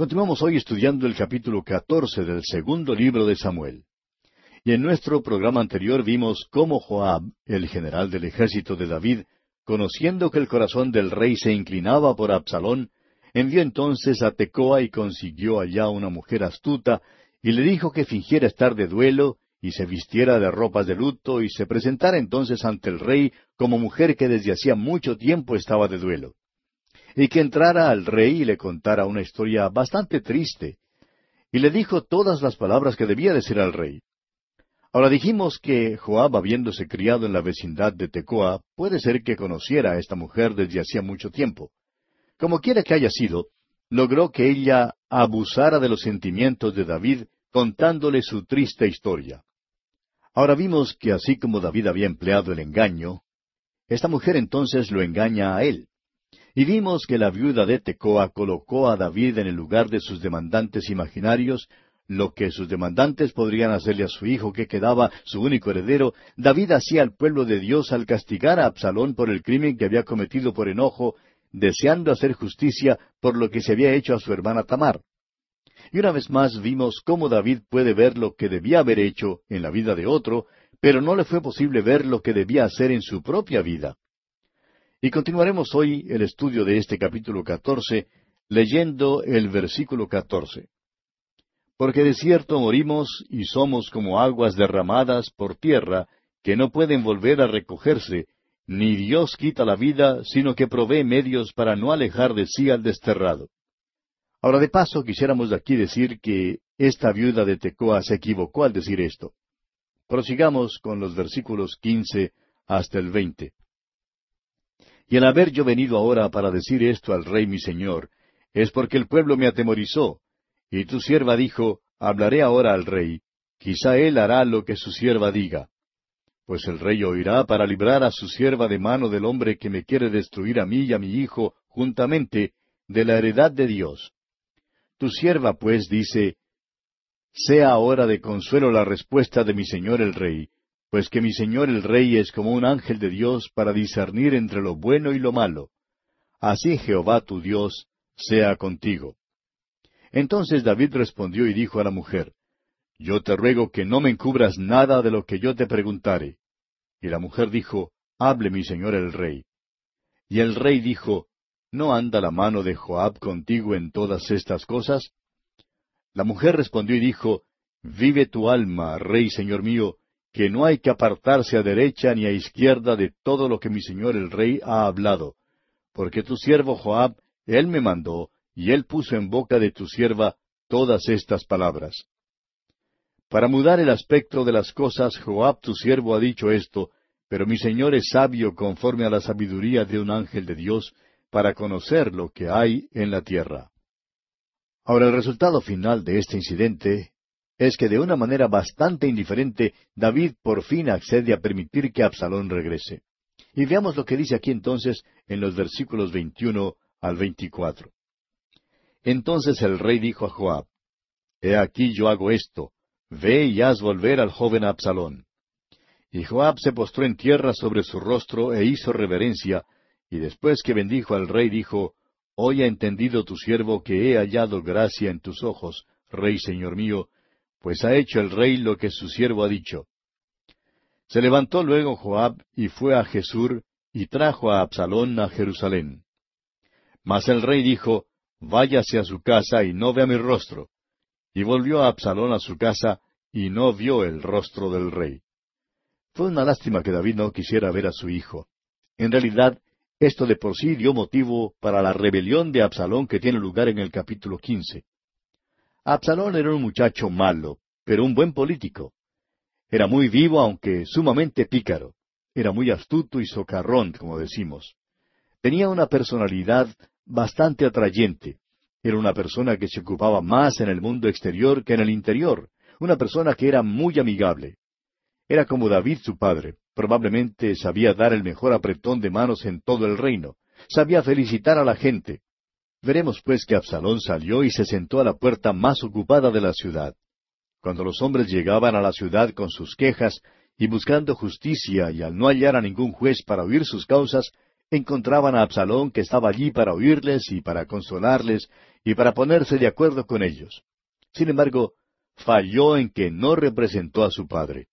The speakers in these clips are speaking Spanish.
Continuamos hoy estudiando el capítulo catorce del segundo libro de Samuel. Y en nuestro programa anterior vimos cómo Joab, el general del ejército de David, conociendo que el corazón del rey se inclinaba por Absalón, envió entonces a Tecoa y consiguió allá una mujer astuta, y le dijo que fingiera estar de duelo, y se vistiera de ropas de luto, y se presentara entonces ante el rey como mujer que desde hacía mucho tiempo estaba de duelo y que entrara al rey y le contara una historia bastante triste, y le dijo todas las palabras que debía decir al rey. Ahora dijimos que Joab, habiéndose criado en la vecindad de Tecoa, puede ser que conociera a esta mujer desde hacía mucho tiempo. Como quiera que haya sido, logró que ella abusara de los sentimientos de David contándole su triste historia. Ahora vimos que así como David había empleado el engaño, esta mujer entonces lo engaña a él. Y vimos que la viuda de Tecoa colocó a David en el lugar de sus demandantes imaginarios, lo que sus demandantes podrían hacerle a su hijo que quedaba su único heredero, David hacía al pueblo de Dios al castigar a Absalón por el crimen que había cometido por enojo, deseando hacer justicia por lo que se había hecho a su hermana Tamar. Y una vez más vimos cómo David puede ver lo que debía haber hecho en la vida de otro, pero no le fue posible ver lo que debía hacer en su propia vida. Y continuaremos hoy el estudio de este capítulo catorce, leyendo el versículo catorce. Porque de cierto morimos y somos como aguas derramadas por tierra, que no pueden volver a recogerse, ni Dios quita la vida, sino que provee medios para no alejar de sí al desterrado. Ahora de paso quisiéramos aquí decir que esta viuda de Tecoa se equivocó al decir esto. Prosigamos con los versículos quince hasta el veinte. Y el haber yo venido ahora para decir esto al rey mi señor, es porque el pueblo me atemorizó. Y tu sierva dijo, hablaré ahora al rey, quizá él hará lo que su sierva diga. Pues el rey oirá para librar a su sierva de mano del hombre que me quiere destruir a mí y a mi hijo juntamente de la heredad de Dios. Tu sierva pues dice, sea ahora de consuelo la respuesta de mi señor el rey, pues que mi señor el rey es como un ángel de Dios para discernir entre lo bueno y lo malo. Así Jehová tu Dios sea contigo. Entonces David respondió y dijo a la mujer, Yo te ruego que no me encubras nada de lo que yo te preguntare. Y la mujer dijo, Hable mi señor el rey. Y el rey dijo, ¿No anda la mano de Joab contigo en todas estas cosas? La mujer respondió y dijo, Vive tu alma, rey señor mío, que no hay que apartarse a derecha ni a izquierda de todo lo que mi señor el rey ha hablado, porque tu siervo Joab, él me mandó, y él puso en boca de tu sierva todas estas palabras. Para mudar el aspecto de las cosas, Joab tu siervo ha dicho esto, pero mi señor es sabio conforme a la sabiduría de un ángel de Dios, para conocer lo que hay en la tierra. Ahora el resultado final de este incidente es que de una manera bastante indiferente David por fin accede a permitir que Absalón regrese. Y veamos lo que dice aquí entonces en los versículos 21 al 24. Entonces el rey dijo a Joab, He aquí yo hago esto, ve y haz volver al joven Absalón. Y Joab se postró en tierra sobre su rostro e hizo reverencia, y después que bendijo al rey dijo, Hoy ha entendido tu siervo que he hallado gracia en tus ojos, rey señor mío, pues ha hecho el rey lo que su siervo ha dicho. Se levantó luego Joab y fue a Jesur y trajo a Absalón a Jerusalén. Mas el rey dijo, Váyase a su casa y no vea mi rostro. Y volvió a Absalón a su casa y no vio el rostro del rey. Fue una lástima que David no quisiera ver a su hijo. En realidad, esto de por sí dio motivo para la rebelión de Absalón que tiene lugar en el capítulo quince. Absalón era un muchacho malo, pero un buen político. Era muy vivo, aunque sumamente pícaro. Era muy astuto y socarrón, como decimos. Tenía una personalidad bastante atrayente. Era una persona que se ocupaba más en el mundo exterior que en el interior, una persona que era muy amigable. Era como David su padre, probablemente sabía dar el mejor apretón de manos en todo el reino, sabía felicitar a la gente, Veremos pues que Absalón salió y se sentó a la puerta más ocupada de la ciudad. Cuando los hombres llegaban a la ciudad con sus quejas y buscando justicia y al no hallar a ningún juez para oír sus causas, encontraban a Absalón que estaba allí para oírles y para consolarles y para ponerse de acuerdo con ellos. Sin embargo, falló en que no representó a su padre.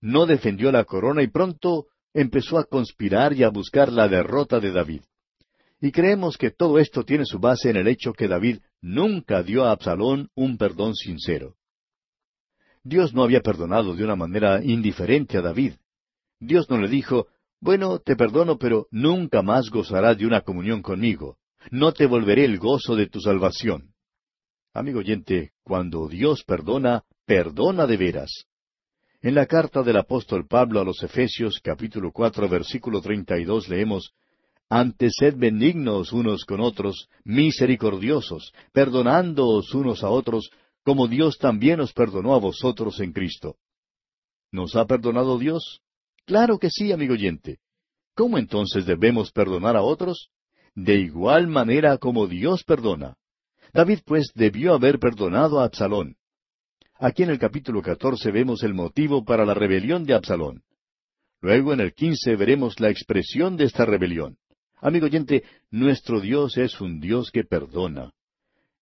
No defendió la corona y pronto empezó a conspirar y a buscar la derrota de David. Y creemos que todo esto tiene su base en el hecho que David nunca dio a Absalón un perdón sincero. Dios no había perdonado de una manera indiferente a David. Dios no le dijo, bueno, te perdono, pero nunca más gozarás de una comunión conmigo. No te volveré el gozo de tu salvación. Amigo oyente, cuando Dios perdona, perdona de veras. En la carta del apóstol Pablo a los Efesios capítulo cuatro versículo treinta y dos leemos Antes sed benignos unos con otros, misericordiosos, perdonándoos unos a otros, como Dios también os perdonó a vosotros en Cristo. ¿Nos ha perdonado Dios? Claro que sí, amigo oyente. ¿Cómo entonces debemos perdonar a otros? De igual manera como Dios perdona. David pues debió haber perdonado a Absalón. Aquí en el capítulo catorce vemos el motivo para la rebelión de Absalón. Luego en el quince veremos la expresión de esta rebelión. Amigo oyente, nuestro Dios es un Dios que perdona.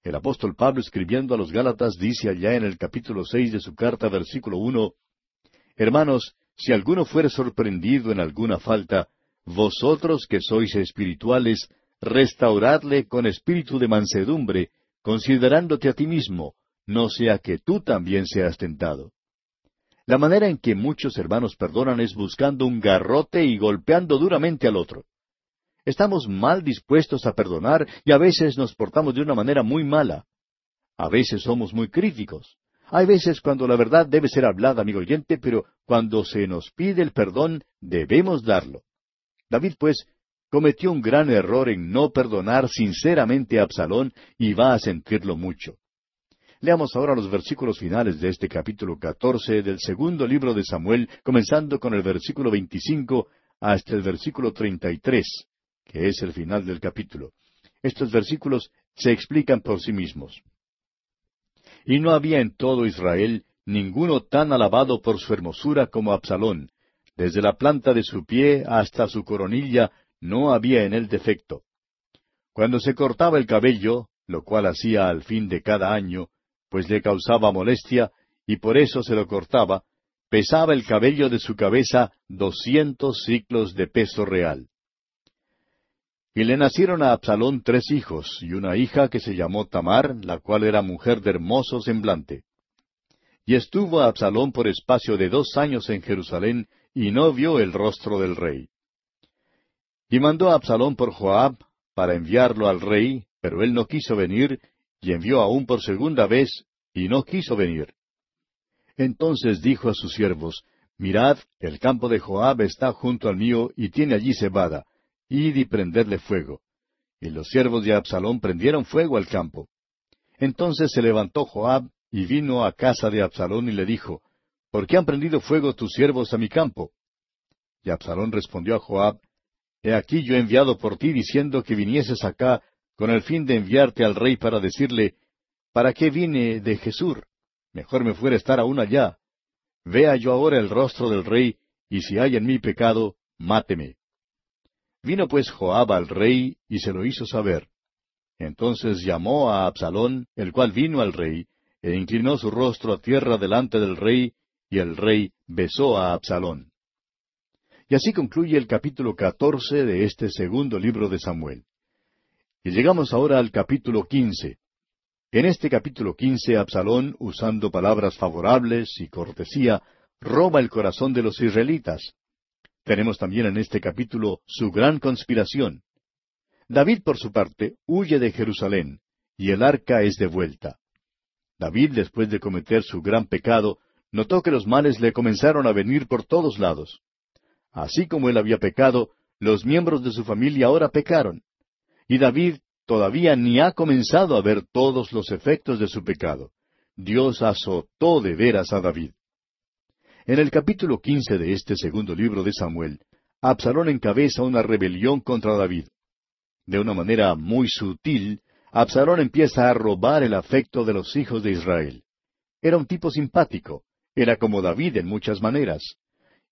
El apóstol Pablo escribiendo a los Gálatas dice allá en el capítulo seis de su carta, versículo uno, Hermanos, si alguno fuere sorprendido en alguna falta, vosotros que sois espirituales, restauradle con espíritu de mansedumbre, considerándote a ti mismo, no sea que tú también seas tentado. La manera en que muchos hermanos perdonan es buscando un garrote y golpeando duramente al otro. Estamos mal dispuestos a perdonar y a veces nos portamos de una manera muy mala. A veces somos muy críticos. Hay veces cuando la verdad debe ser hablada, amigo oyente, pero cuando se nos pide el perdón, debemos darlo. David, pues, cometió un gran error en no perdonar sinceramente a Absalón y va a sentirlo mucho. Leamos ahora los versículos finales de este capítulo catorce del segundo libro de Samuel, comenzando con el versículo veinticinco hasta el versículo treinta y tres, que es el final del capítulo. Estos versículos se explican por sí mismos. Y no había en todo Israel ninguno tan alabado por su hermosura como Absalón. Desde la planta de su pie hasta su coronilla no había en él defecto. Cuando se cortaba el cabello, lo cual hacía al fin de cada año, pues le causaba molestia, y por eso se lo cortaba, pesaba el cabello de su cabeza doscientos ciclos de peso real. Y le nacieron a Absalón tres hijos, y una hija que se llamó Tamar, la cual era mujer de hermoso semblante. Y estuvo Absalón por espacio de dos años en Jerusalén, y no vio el rostro del rey. Y mandó a Absalón por Joab, para enviarlo al rey, pero él no quiso venir, y envió aún por segunda vez, y no quiso venir. Entonces dijo a sus siervos, Mirad, el campo de Joab está junto al mío, y tiene allí cebada, y prendedle fuego. Y los siervos de Absalón prendieron fuego al campo. Entonces se levantó Joab, y vino a casa de Absalón y le dijo, ¿Por qué han prendido fuego tus siervos a mi campo? Y Absalón respondió a Joab, He aquí yo he enviado por ti diciendo que vinieses acá con el fin de enviarte al rey para decirle, ¿para qué vine de Jesús? Mejor me fuera estar aún allá. Vea yo ahora el rostro del rey, y si hay en mí pecado, máteme. Vino pues Joab al rey, y se lo hizo saber. Entonces llamó a Absalón, el cual vino al rey, e inclinó su rostro a tierra delante del rey, y el rey besó a Absalón. Y así concluye el capítulo catorce de este segundo libro de Samuel. Y llegamos ahora al capítulo quince. En este capítulo quince, Absalón, usando palabras favorables y cortesía, roba el corazón de los israelitas. Tenemos también en este capítulo su gran conspiración. David, por su parte, huye de Jerusalén, y el arca es devuelta. David, después de cometer su gran pecado, notó que los males le comenzaron a venir por todos lados. Así como él había pecado, los miembros de su familia ahora pecaron. Y David todavía ni ha comenzado a ver todos los efectos de su pecado. Dios azotó de veras a David. En el capítulo quince de este segundo libro de Samuel, Absalón encabeza una rebelión contra David. De una manera muy sutil, Absalón empieza a robar el afecto de los hijos de Israel. Era un tipo simpático, era como David en muchas maneras.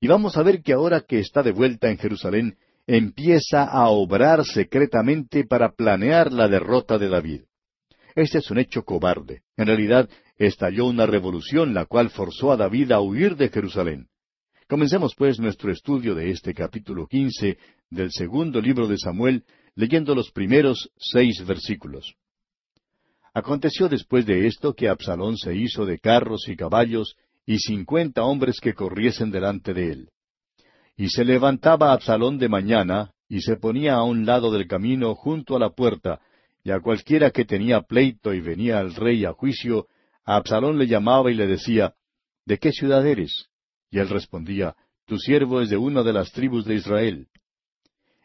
Y vamos a ver que ahora que está de vuelta en Jerusalén, empieza a obrar secretamente para planear la derrota de David. Este es un hecho cobarde. En realidad, estalló una revolución la cual forzó a David a huir de Jerusalén. Comencemos pues nuestro estudio de este capítulo quince del segundo libro de Samuel, leyendo los primeros seis versículos. Aconteció después de esto que Absalón se hizo de carros y caballos y cincuenta hombres que corriesen delante de él. Y se levantaba Absalón de mañana, y se ponía a un lado del camino junto a la puerta, y a cualquiera que tenía pleito y venía al rey a juicio, a Absalón le llamaba y le decía, ¿De qué ciudad eres? Y él respondía, Tu siervo es de una de las tribus de Israel.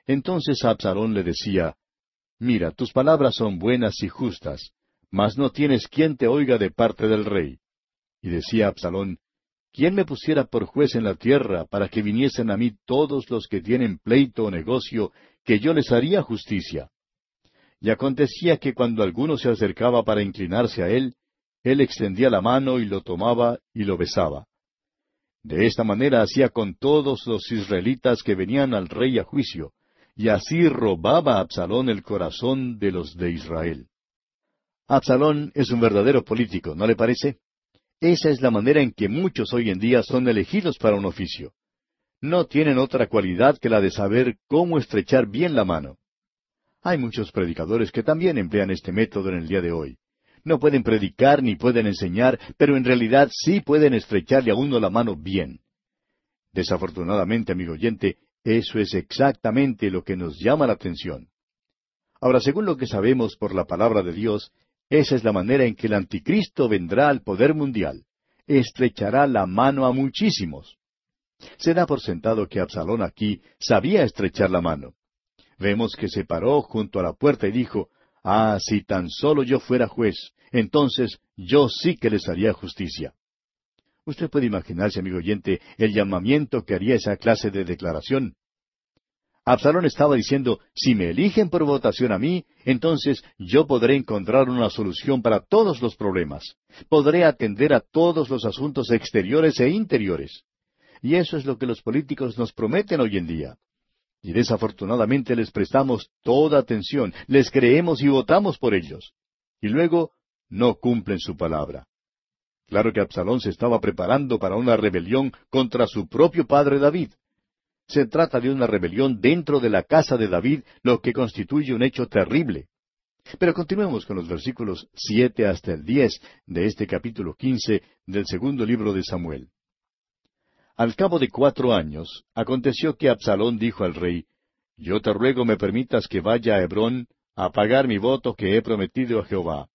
Entonces Absalón le decía, Mira, tus palabras son buenas y justas, mas no tienes quien te oiga de parte del rey. Y decía Absalón, ¿Quién me pusiera por juez en la tierra para que viniesen a mí todos los que tienen pleito o negocio, que yo les haría justicia? Y acontecía que cuando alguno se acercaba para inclinarse a él, él extendía la mano y lo tomaba y lo besaba. De esta manera hacía con todos los israelitas que venían al rey a juicio, y así robaba a Absalón el corazón de los de Israel. Absalón es un verdadero político, ¿no le parece? Esa es la manera en que muchos hoy en día son elegidos para un oficio. No tienen otra cualidad que la de saber cómo estrechar bien la mano. Hay muchos predicadores que también emplean este método en el día de hoy. No pueden predicar ni pueden enseñar, pero en realidad sí pueden estrecharle a uno la mano bien. Desafortunadamente, amigo oyente, eso es exactamente lo que nos llama la atención. Ahora, según lo que sabemos por la palabra de Dios, esa es la manera en que el anticristo vendrá al poder mundial. Estrechará la mano a muchísimos. Se da por sentado que Absalón aquí sabía estrechar la mano. Vemos que se paró junto a la puerta y dijo, Ah, si tan solo yo fuera juez, entonces yo sí que les haría justicia. Usted puede imaginarse, amigo oyente, el llamamiento que haría esa clase de declaración. Absalón estaba diciendo, si me eligen por votación a mí, entonces yo podré encontrar una solución para todos los problemas. Podré atender a todos los asuntos exteriores e interiores. Y eso es lo que los políticos nos prometen hoy en día. Y desafortunadamente les prestamos toda atención, les creemos y votamos por ellos. Y luego no cumplen su palabra. Claro que Absalón se estaba preparando para una rebelión contra su propio padre David. Se trata de una rebelión dentro de la casa de David, lo que constituye un hecho terrible. Pero continuemos con los versículos siete hasta el diez de este capítulo quince del segundo libro de Samuel. Al cabo de cuatro años, aconteció que Absalón dijo al rey, Yo te ruego me permitas que vaya a Hebrón a pagar mi voto que he prometido a Jehová.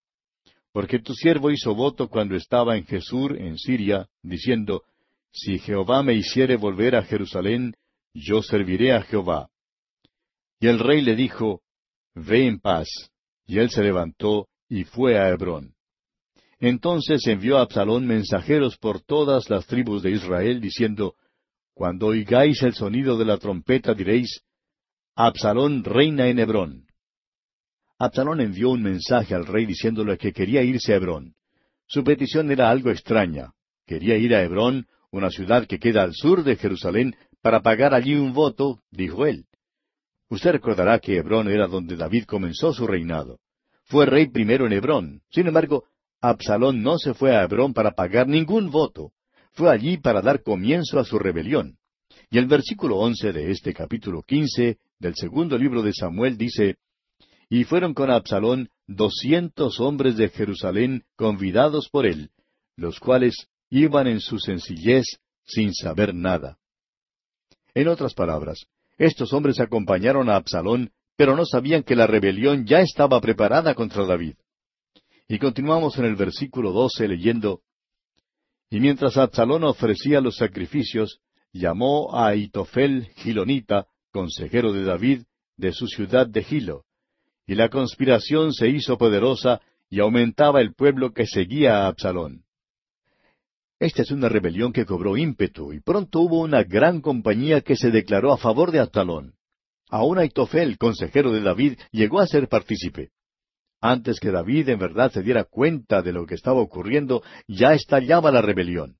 Porque tu siervo hizo voto cuando estaba en Jesús, en Siria, diciendo, Si Jehová me hiciere volver a Jerusalén, yo serviré a Jehová. Y el rey le dijo, Ve en paz. Y él se levantó y fue a Hebrón. Entonces envió a Absalón mensajeros por todas las tribus de Israel, diciendo, Cuando oigáis el sonido de la trompeta diréis, Absalón reina en Hebrón. Absalón envió un mensaje al rey diciéndole que quería irse a Hebrón. Su petición era algo extraña. Quería ir a Hebrón, una ciudad que queda al sur de Jerusalén, para pagar allí un voto, dijo él. Usted recordará que Hebrón era donde David comenzó su reinado. Fue rey primero en Hebrón. Sin embargo, Absalón no se fue a Hebrón para pagar ningún voto. Fue allí para dar comienzo a su rebelión. Y el versículo once de este capítulo quince del segundo libro de Samuel dice, Y fueron con Absalón doscientos hombres de Jerusalén convidados por él, los cuales iban en su sencillez sin saber nada. En otras palabras, estos hombres acompañaron a Absalón, pero no sabían que la rebelión ya estaba preparada contra David. Y continuamos en el versículo doce leyendo Y mientras Absalón ofrecía los sacrificios, llamó a Aitofel Gilonita, consejero de David, de su ciudad de Gilo. Y la conspiración se hizo poderosa y aumentaba el pueblo que seguía a Absalón. Esta es una rebelión que cobró ímpetu, y pronto hubo una gran compañía que se declaró a favor de Absalón. Aún Aitofel, consejero de David, llegó a ser partícipe. Antes que David en verdad se diera cuenta de lo que estaba ocurriendo, ya estallaba la rebelión.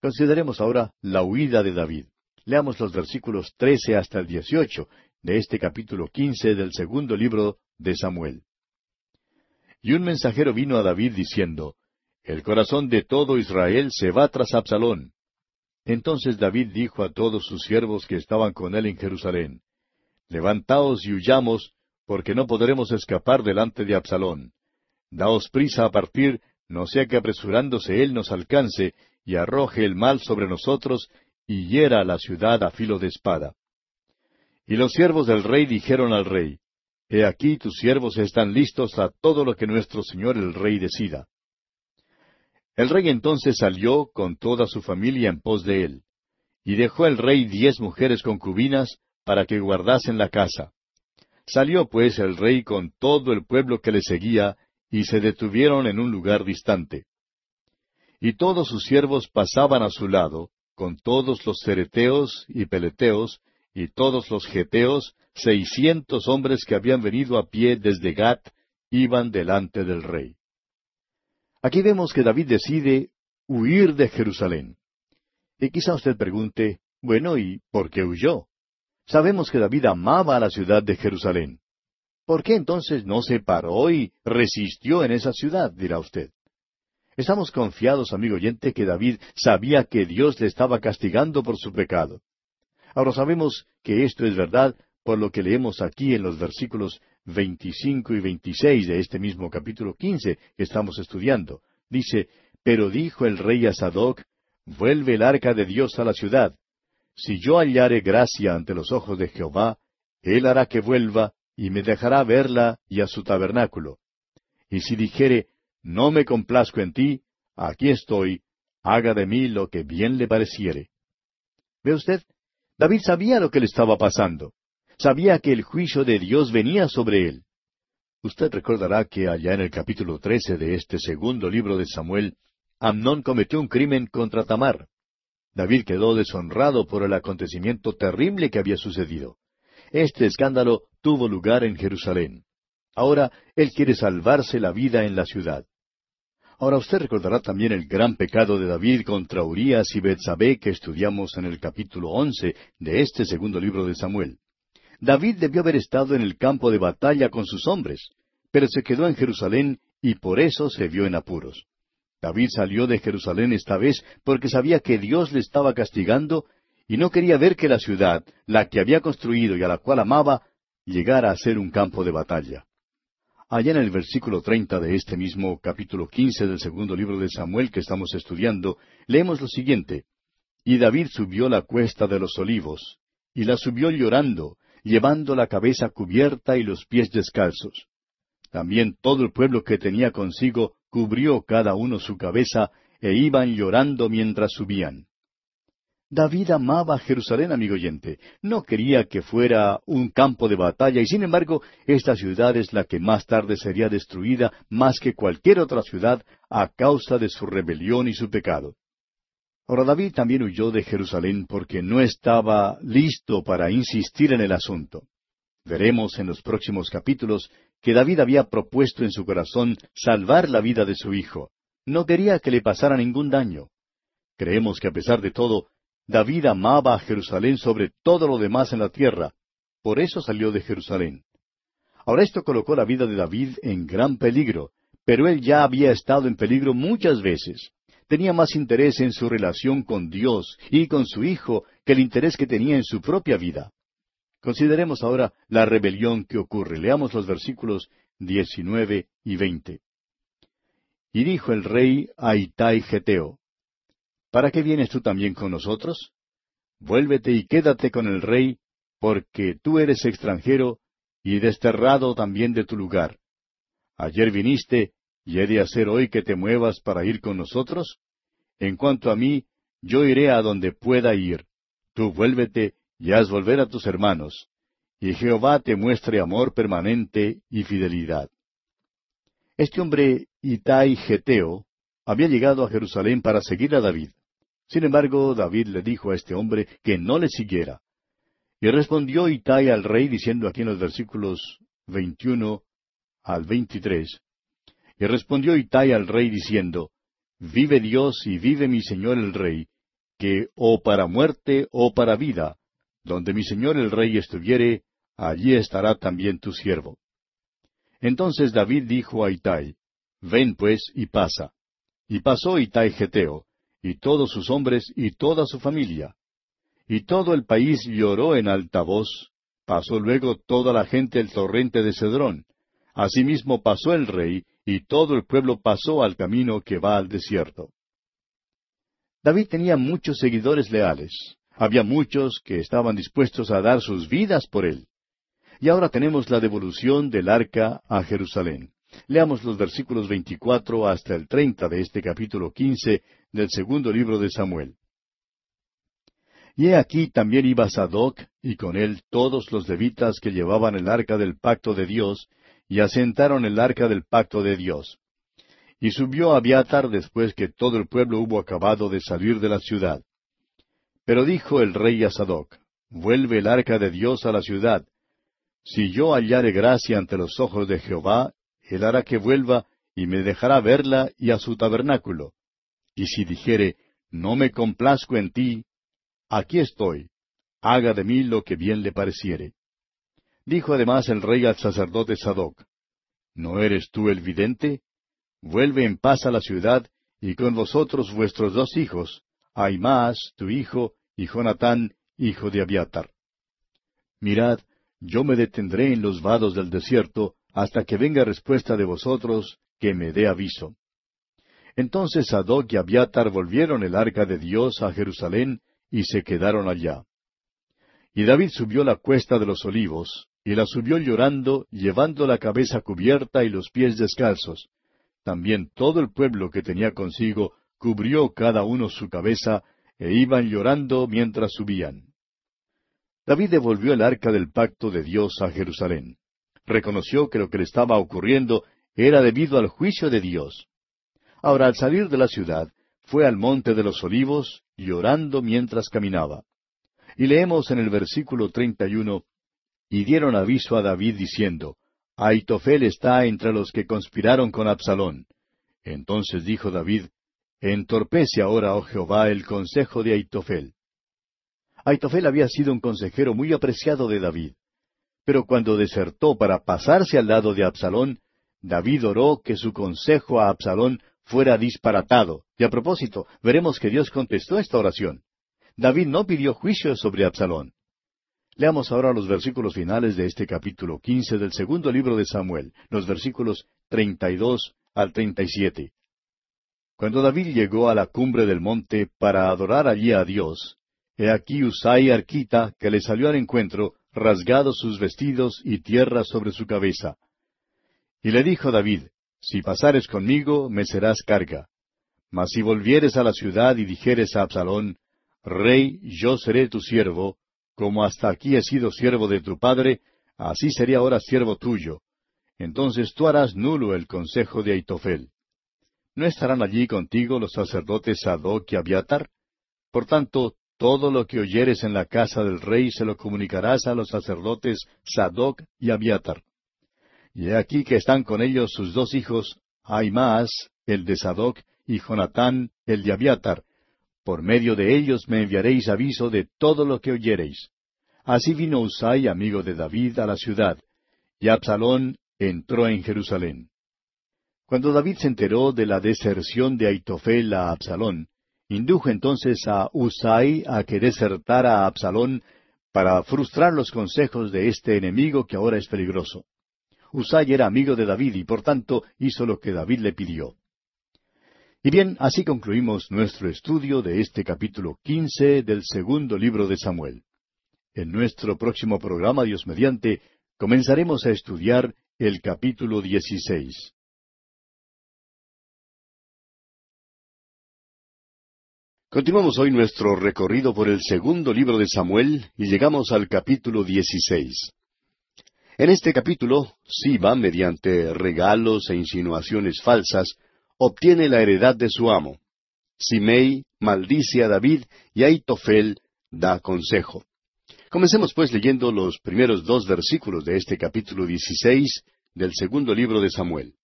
Consideremos ahora la huida de David. Leamos los versículos trece hasta el dieciocho de este capítulo quince del segundo libro de Samuel. Y un mensajero vino a David diciendo, El corazón de todo Israel se va tras Absalón. Entonces David dijo a todos sus siervos que estaban con él en Jerusalén, Levantaos y huyamos, porque no podremos escapar delante de Absalón. Daos prisa a partir, no sea que apresurándose él nos alcance y arroje el mal sobre nosotros y hiera la ciudad a filo de espada. Y los siervos del rey dijeron al rey, He aquí tus siervos están listos a todo lo que nuestro señor el rey decida. El rey entonces salió con toda su familia en pos de él, y dejó el rey diez mujeres concubinas para que guardasen la casa. Salió pues el rey con todo el pueblo que le seguía, y se detuvieron en un lugar distante. Y todos sus siervos pasaban a su lado, con todos los cereteos y peleteos, y todos los geteos, seiscientos hombres que habían venido a pie desde Gat, iban delante del rey. Aquí vemos que David decide huir de Jerusalén. Y quizá usted pregunte, bueno, ¿y por qué huyó? Sabemos que David amaba a la ciudad de Jerusalén. ¿Por qué entonces no se paró y resistió en esa ciudad? dirá usted. Estamos confiados, amigo oyente, que David sabía que Dios le estaba castigando por su pecado. Ahora sabemos que esto es verdad por lo que leemos aquí en los versículos 25 y 26 de este mismo capítulo 15 que estamos estudiando. Dice, Pero dijo el rey a Sadoc, Vuelve el arca de Dios a la ciudad. Si yo hallare gracia ante los ojos de Jehová, él hará que vuelva y me dejará verla y a su tabernáculo. Y si dijere, No me complazco en ti, aquí estoy, haga de mí lo que bien le pareciere. ¿Ve usted? David sabía lo que le estaba pasando. Sabía que el juicio de Dios venía sobre él. Usted recordará que allá en el capítulo trece de este segundo libro de Samuel, Amnón cometió un crimen contra Tamar. David quedó deshonrado por el acontecimiento terrible que había sucedido. Este escándalo tuvo lugar en Jerusalén. Ahora él quiere salvarse la vida en la ciudad. Ahora usted recordará también el gran pecado de David contra Urías y Betsabé que estudiamos en el capítulo once de este segundo libro de Samuel. David debió haber estado en el campo de batalla con sus hombres, pero se quedó en Jerusalén y por eso se vio en apuros. David salió de Jerusalén esta vez porque sabía que Dios le estaba castigando y no quería ver que la ciudad, la que había construido y a la cual amaba, llegara a ser un campo de batalla. Allá en el versículo treinta de este mismo capítulo quince del segundo libro de Samuel que estamos estudiando, leemos lo siguiente. Y David subió la cuesta de los olivos, y la subió llorando, llevando la cabeza cubierta y los pies descalzos. También todo el pueblo que tenía consigo cubrió cada uno su cabeza e iban llorando mientras subían. David amaba Jerusalén, amigo oyente. No quería que fuera un campo de batalla y sin embargo esta ciudad es la que más tarde sería destruida más que cualquier otra ciudad a causa de su rebelión y su pecado. Ahora David también huyó de Jerusalén porque no estaba listo para insistir en el asunto. Veremos en los próximos capítulos que David había propuesto en su corazón salvar la vida de su hijo. No quería que le pasara ningún daño. Creemos que a pesar de todo, David amaba a Jerusalén sobre todo lo demás en la tierra. Por eso salió de Jerusalén. Ahora esto colocó la vida de David en gran peligro, pero él ya había estado en peligro muchas veces tenía más interés en su relación con Dios y con su Hijo que el interés que tenía en su propia vida. Consideremos ahora la rebelión que ocurre. Leamos los versículos 19 y 20. Y dijo el rey a Itai Geteo, ¿Para qué vienes tú también con nosotros? Vuélvete y quédate con el rey, porque tú eres extranjero y desterrado también de tu lugar. Ayer viniste ¿Y he de hacer hoy que te muevas para ir con nosotros? En cuanto a mí, yo iré a donde pueda ir. Tú vuélvete y haz volver a tus hermanos. Y Jehová te muestre amor permanente y fidelidad. Este hombre, Itai Geteo, había llegado a Jerusalén para seguir a David. Sin embargo, David le dijo a este hombre que no le siguiera. Y respondió Itai al rey diciendo aquí en los versículos 21 al 23, y respondió Itai al rey diciendo, Vive Dios y vive mi señor el rey, que o para muerte o para vida, donde mi señor el rey estuviere, allí estará también tu siervo. Entonces David dijo a Itai, Ven pues y pasa. Y pasó Itai Geteo, y todos sus hombres y toda su familia. Y todo el país lloró en alta voz, pasó luego toda la gente el torrente de Cedrón. Asimismo pasó el rey, y todo el pueblo pasó al camino que va al desierto. David tenía muchos seguidores leales. Había muchos que estaban dispuestos a dar sus vidas por él. Y ahora tenemos la devolución del arca a Jerusalén. Leamos los versículos 24 hasta el 30 de este capítulo 15 del segundo libro de Samuel. Y he aquí también iba Sadoc, y con él todos los levitas que llevaban el arca del pacto de Dios, y asentaron el arca del pacto de Dios. Y subió Abiatar después que todo el pueblo hubo acabado de salir de la ciudad. Pero dijo el rey a Sadoc, Vuelve el arca de Dios a la ciudad. Si yo hallare gracia ante los ojos de Jehová, él hará que vuelva y me dejará verla y a su tabernáculo. Y si dijere, No me complazco en ti, aquí estoy, haga de mí lo que bien le pareciere. Dijo además el rey al sacerdote Sadoc, ¿No eres tú el vidente? Vuelve en paz a la ciudad, y con vosotros vuestros dos hijos, Tu hijo, y Jonatán, hijo de Abiatar. Mirad, yo me detendré en los vados del desierto, hasta que venga respuesta de vosotros, que me dé aviso. Entonces Sadoc y Abiatar volvieron el arca de Dios a Jerusalén, y se quedaron allá. Y David subió la cuesta de los olivos, y la subió llorando, llevando la cabeza cubierta y los pies descalzos. También todo el pueblo que tenía consigo cubrió cada uno su cabeza, e iban llorando mientras subían. David devolvió el arca del pacto de Dios a Jerusalén. Reconoció que lo que le estaba ocurriendo era debido al juicio de Dios. Ahora, al salir de la ciudad, fue al monte de los olivos, llorando mientras caminaba. Y leemos en el versículo treinta y uno, y dieron aviso a David diciendo, Aitofel está entre los que conspiraron con Absalón. Entonces dijo David, Entorpece ahora, oh Jehová, el consejo de Aitofel. Aitofel había sido un consejero muy apreciado de David. Pero cuando desertó para pasarse al lado de Absalón, David oró que su consejo a Absalón fuera disparatado. Y a propósito, veremos que Dios contestó esta oración. David no pidió juicio sobre Absalón. Leamos ahora los versículos finales de este capítulo quince del segundo libro de Samuel, los versículos treinta y dos al treinta y siete. Cuando David llegó a la cumbre del monte para adorar allí a Dios, he aquí Usai Arquita, que le salió al encuentro, rasgados sus vestidos y tierra sobre su cabeza. Y le dijo David, Si pasares conmigo, me serás carga. Mas si volvieres a la ciudad y dijeres a Absalón, Rey, yo seré tu siervo, como hasta aquí he sido siervo de tu padre, así seré ahora siervo tuyo. Entonces tú harás nulo el consejo de Aitofel. ¿No estarán allí contigo los sacerdotes Sadoc y Abiatar? Por tanto, todo lo que oyeres en la casa del rey se lo comunicarás a los sacerdotes Sadoc y Abiatar. Y he aquí que están con ellos sus dos hijos, Aimaas, el de Sadoc, y Jonatán, el de Abiatar, por medio de ellos me enviaréis aviso de todo lo que oyereis. Así vino Usai, amigo de David, a la ciudad, y Absalón entró en Jerusalén. Cuando David se enteró de la deserción de Aitofel a Absalón, indujo entonces a Usai a que desertara a Absalón para frustrar los consejos de este enemigo que ahora es peligroso. Usai era amigo de David y por tanto hizo lo que David le pidió. Y bien, así concluimos nuestro estudio de este capítulo quince del segundo libro de Samuel. En nuestro próximo programa, Dios mediante, comenzaremos a estudiar el capítulo dieciséis. Continuamos hoy nuestro recorrido por el segundo libro de Samuel y llegamos al capítulo dieciséis. En este capítulo, Siba, mediante regalos e insinuaciones falsas, obtiene la heredad de su amo. Simei maldice a David y Aitofel da consejo. Comencemos pues leyendo los primeros dos versículos de este capítulo 16 del segundo libro de Samuel.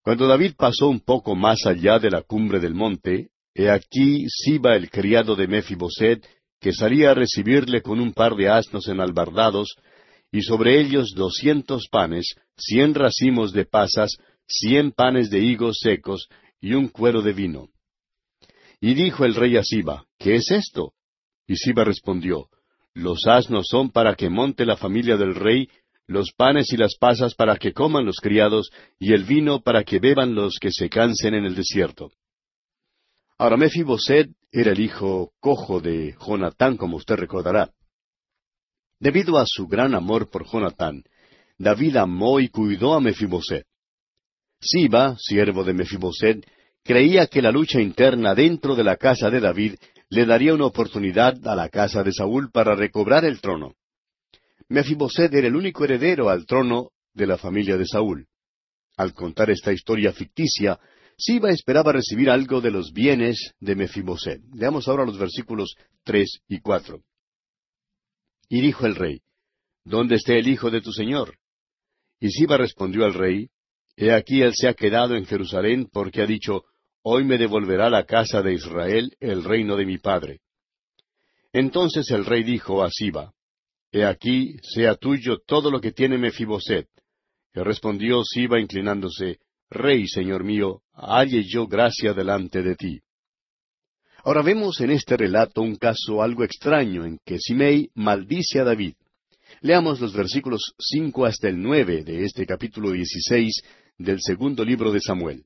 Cuando David pasó un poco más allá de la cumbre del monte, He aquí Siba el criado de Mefiboset, que salía a recibirle con un par de asnos enalbardados, y sobre ellos doscientos panes, cien racimos de pasas, cien panes de higos secos, y un cuero de vino. Y dijo el rey a Siba, ¿qué es esto? Y Siba respondió, Los asnos son para que monte la familia del rey, los panes y las pasas para que coman los criados, y el vino para que beban los que se cansen en el desierto. Ahora Mefiboset era el hijo cojo de Jonatán, como usted recordará. Debido a su gran amor por Jonatán, David amó y cuidó a Mefiboset. Siba, siervo de Mefiboset, creía que la lucha interna dentro de la casa de David le daría una oportunidad a la casa de Saúl para recobrar el trono. Mefiboset era el único heredero al trono de la familia de Saúl. Al contar esta historia ficticia, Siba esperaba recibir algo de los bienes de Mefiboset. Veamos ahora los versículos tres y cuatro. Y dijo el rey, ¿Dónde está el hijo de tu señor? Y Siba respondió al rey, He aquí él se ha quedado en Jerusalén porque ha dicho, Hoy me devolverá la casa de Israel el reino de mi padre. Entonces el rey dijo a Siba, He aquí sea tuyo todo lo que tiene Mefiboset. Y respondió Siba inclinándose, Rey, Señor mío, halle yo gracia delante de ti. Ahora vemos en este relato un caso algo extraño en que Simei maldice a David. Leamos los versículos cinco hasta el nueve de este capítulo dieciséis del segundo libro de Samuel.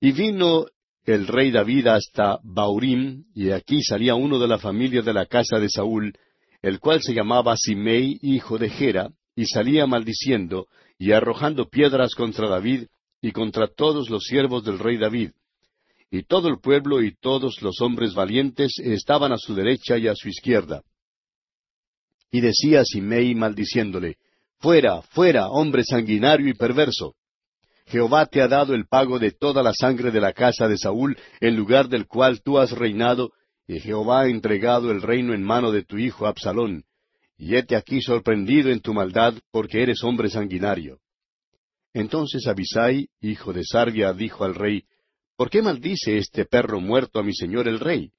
Y vino el rey David hasta Baurim, y aquí salía uno de la familia de la casa de Saúl, el cual se llamaba Simei, hijo de Gera, y salía maldiciendo, y arrojando piedras contra David y contra todos los siervos del rey David. Y todo el pueblo y todos los hombres valientes estaban a su derecha y a su izquierda. Y decía Simei maldiciéndole, Fuera, fuera, hombre sanguinario y perverso. Jehová te ha dado el pago de toda la sangre de la casa de Saúl, en lugar del cual tú has reinado, y Jehová ha entregado el reino en mano de tu hijo Absalón y hete aquí sorprendido en tu maldad, porque eres hombre sanguinario. Entonces Abisai, hijo de Sarvia, dijo al rey, ¿Por qué maldice este perro muerto a mi señor el rey?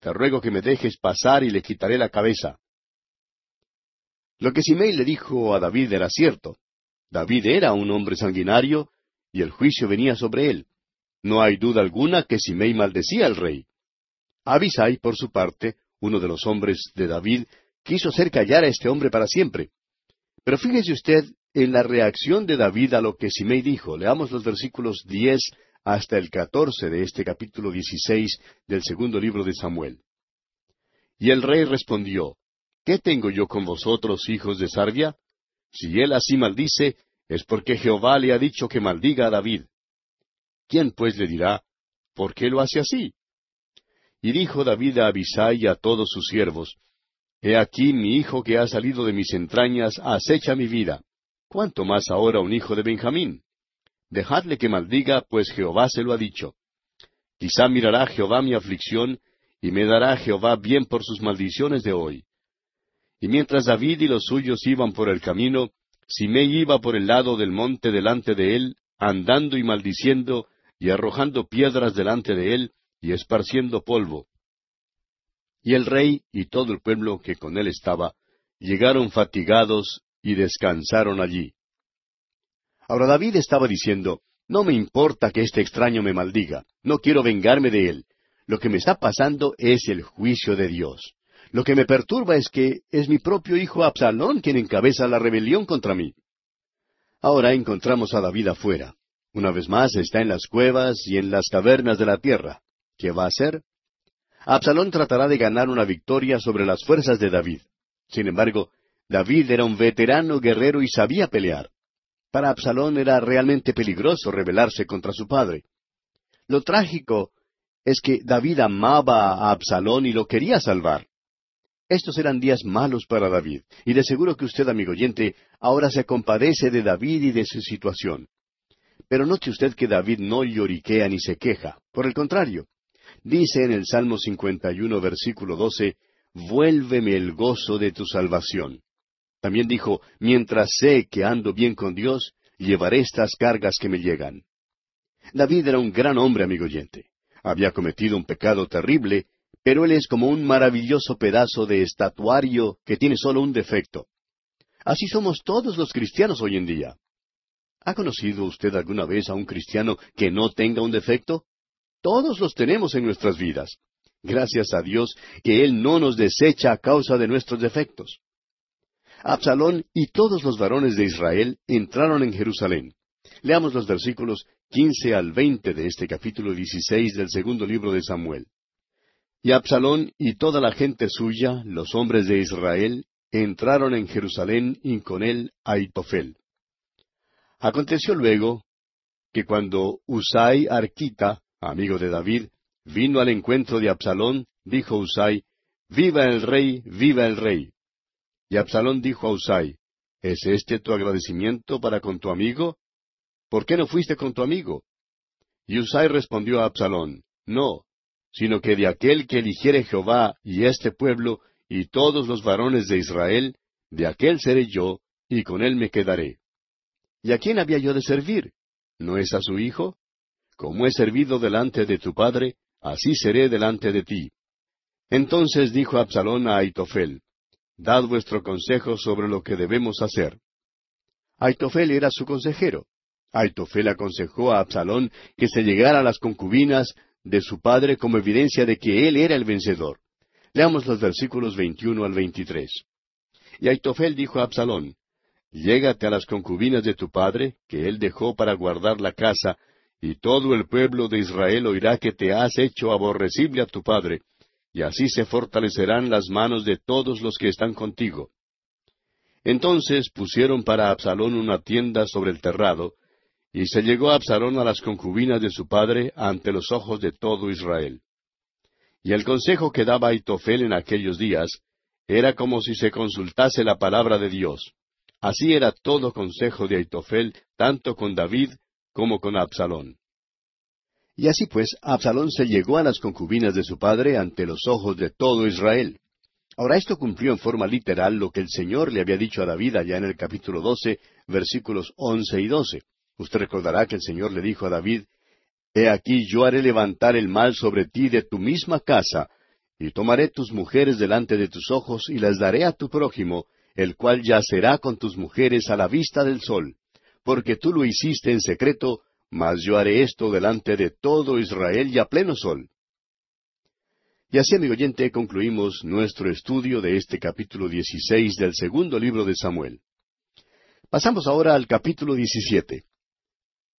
Te ruego que me dejes pasar y le quitaré la cabeza. Lo que Simei le dijo a David era cierto. David era un hombre sanguinario, y el juicio venía sobre él. No hay duda alguna que Simei maldecía al rey. Abisai, por su parte, uno de los hombres de David, quiso hacer callar a este hombre para siempre. Pero fíjese usted en la reacción de David a lo que Simei dijo. Leamos los versículos diez hasta el catorce de este capítulo dieciséis del segundo libro de Samuel. Y el rey respondió, ¿Qué tengo yo con vosotros, hijos de Sarvia? Si él así maldice, es porque Jehová le ha dicho que maldiga a David. ¿Quién pues le dirá, ¿por qué lo hace así? Y dijo David a Abisai y a todos sus siervos, He aquí mi hijo que ha salido de mis entrañas acecha mi vida. ¿Cuánto más ahora un hijo de Benjamín? Dejadle que maldiga, pues Jehová se lo ha dicho. Quizá mirará Jehová mi aflicción, y me dará Jehová bien por sus maldiciones de hoy. Y mientras David y los suyos iban por el camino, Simei iba por el lado del monte delante de él, andando y maldiciendo, y arrojando piedras delante de él, y esparciendo polvo. Y el rey y todo el pueblo que con él estaba llegaron fatigados y descansaron allí. Ahora David estaba diciendo, no me importa que este extraño me maldiga, no quiero vengarme de él. Lo que me está pasando es el juicio de Dios. Lo que me perturba es que es mi propio hijo Absalón quien encabeza la rebelión contra mí. Ahora encontramos a David afuera. Una vez más está en las cuevas y en las cavernas de la tierra. ¿Qué va a hacer? Absalón tratará de ganar una victoria sobre las fuerzas de David. Sin embargo, David era un veterano guerrero y sabía pelear. Para Absalón era realmente peligroso rebelarse contra su padre. Lo trágico es que David amaba a Absalón y lo quería salvar. Estos eran días malos para David, y de seguro que usted, amigo oyente, ahora se compadece de David y de su situación. Pero note usted que David no lloriquea ni se queja. Por el contrario, Dice en el Salmo 51, versículo 12, Vuélveme el gozo de tu salvación. También dijo, Mientras sé que ando bien con Dios, llevaré estas cargas que me llegan. David era un gran hombre, amigo oyente. Había cometido un pecado terrible, pero él es como un maravilloso pedazo de estatuario que tiene solo un defecto. Así somos todos los cristianos hoy en día. ¿Ha conocido usted alguna vez a un cristiano que no tenga un defecto? Todos los tenemos en nuestras vidas. Gracias a Dios que Él no nos desecha a causa de nuestros defectos. Absalón y todos los varones de Israel entraron en Jerusalén. Leamos los versículos quince al veinte de este capítulo dieciséis del segundo libro de Samuel. Y Absalón y toda la gente suya, los hombres de Israel, entraron en Jerusalén y con él Aitofel. Aconteció luego que cuando Usai Arquita, amigo de David, vino al encuentro de Absalón, dijo Usai, Viva el rey, viva el rey. Y Absalón dijo a Usai, ¿Es este tu agradecimiento para con tu amigo? ¿Por qué no fuiste con tu amigo? Y Usai respondió a Absalón, No, sino que de aquel que eligiere Jehová y este pueblo y todos los varones de Israel, de aquel seré yo, y con él me quedaré. ¿Y a quién había yo de servir? ¿No es a su hijo? Como he servido delante de tu padre, así seré delante de ti. Entonces dijo Absalón a Aitofel, Dad vuestro consejo sobre lo que debemos hacer. Aitofel era su consejero. Aitofel aconsejó a Absalón que se llegara a las concubinas de su padre como evidencia de que él era el vencedor. Leamos los versículos 21 al 23. Y Aitofel dijo a Absalón, Llégate a las concubinas de tu padre, que él dejó para guardar la casa, y todo el pueblo de Israel oirá que te has hecho aborrecible a tu padre, y así se fortalecerán las manos de todos los que están contigo. Entonces pusieron para Absalón una tienda sobre el terrado, y se llegó Absalón a las concubinas de su padre ante los ojos de todo Israel. Y el consejo que daba Aitofel en aquellos días era como si se consultase la palabra de Dios. Así era todo consejo de Aitofel, tanto con David como con Absalón. Y así pues, Absalón se llegó a las concubinas de su padre ante los ojos de todo Israel. Ahora esto cumplió en forma literal lo que el Señor le había dicho a David allá en el capítulo doce, versículos once y doce. Usted recordará que el Señor le dijo a David, He aquí yo haré levantar el mal sobre ti de tu misma casa, y tomaré tus mujeres delante de tus ojos y las daré a tu prójimo, el cual yacerá con tus mujeres a la vista del sol, porque tú lo hiciste en secreto, mas yo haré esto delante de todo Israel y a pleno sol. Y así, amigo oyente, concluimos nuestro estudio de este capítulo dieciséis del segundo libro de Samuel. Pasamos ahora al capítulo diecisiete.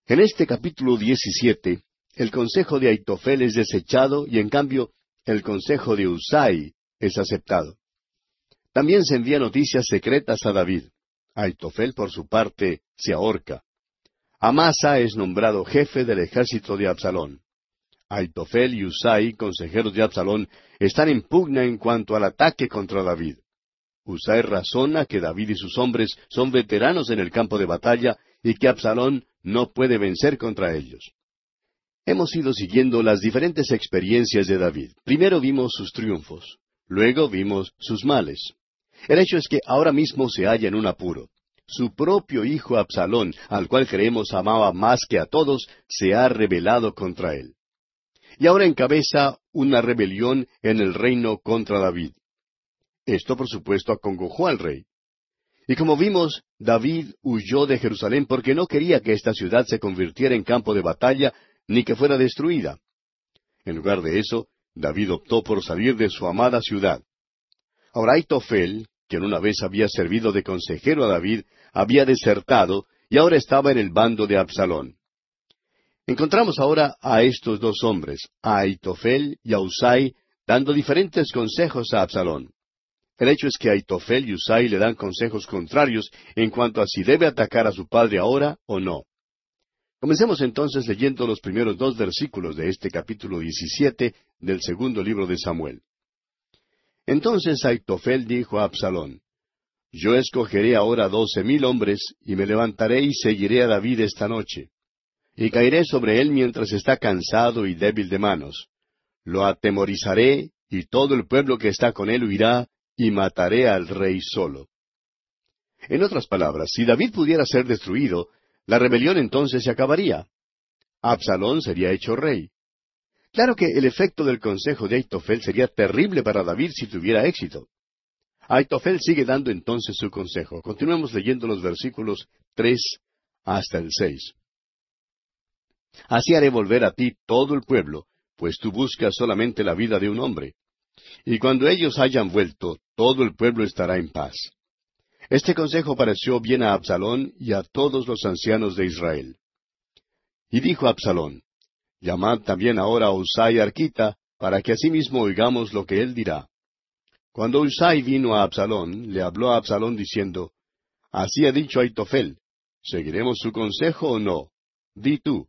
En este capítulo diecisiete, el consejo de Aitofel es desechado y en cambio el consejo de Usai es aceptado. También se envía noticias secretas a David. Aitofel, por su parte, se ahorca. Amasa es nombrado jefe del ejército de Absalón. Aitofel y Usai, consejeros de Absalón, están en pugna en cuanto al ataque contra David. Usai razona que David y sus hombres son veteranos en el campo de batalla y que Absalón no puede vencer contra ellos. Hemos ido siguiendo las diferentes experiencias de David. Primero vimos sus triunfos, luego vimos sus males. El hecho es que ahora mismo se halla en un apuro. Su propio hijo Absalón, al cual creemos amaba más que a todos, se ha rebelado contra él. Y ahora encabeza una rebelión en el reino contra David. Esto, por supuesto, acongojó al rey. Y como vimos, David huyó de Jerusalén porque no quería que esta ciudad se convirtiera en campo de batalla ni que fuera destruida. En lugar de eso, David optó por salir de su amada ciudad. Ahora Aitofel, quien una vez había servido de consejero a David, había desertado y ahora estaba en el bando de Absalón. Encontramos ahora a estos dos hombres, a Aitofel y a Usai, dando diferentes consejos a Absalón. El hecho es que Aitofel y Usai le dan consejos contrarios en cuanto a si debe atacar a su padre ahora o no. Comencemos entonces leyendo los primeros dos versículos de este capítulo 17 del segundo libro de Samuel. Entonces Aitofel dijo a Absalón, Yo escogeré ahora doce mil hombres, y me levantaré y seguiré a David esta noche. Y caeré sobre él mientras está cansado y débil de manos. Lo atemorizaré, y todo el pueblo que está con él huirá, y mataré al rey solo. En otras palabras, si David pudiera ser destruido, la rebelión entonces se acabaría. Absalón sería hecho rey. Claro que el efecto del consejo de Aitofel sería terrible para David si tuviera éxito. Aitofel sigue dando entonces su consejo. Continuemos leyendo los versículos tres hasta el seis. Así haré volver a ti todo el pueblo, pues tú buscas solamente la vida de un hombre. Y cuando ellos hayan vuelto, todo el pueblo estará en paz. Este consejo pareció bien a Absalón y a todos los ancianos de Israel. Y dijo Absalón, Llamad también ahora a Usai Arquita, para que asimismo oigamos lo que él dirá. Cuando Usai vino a Absalón, le habló a Absalón diciendo, Así ha dicho Aitofel, ¿seguiremos su consejo o no? Di tú.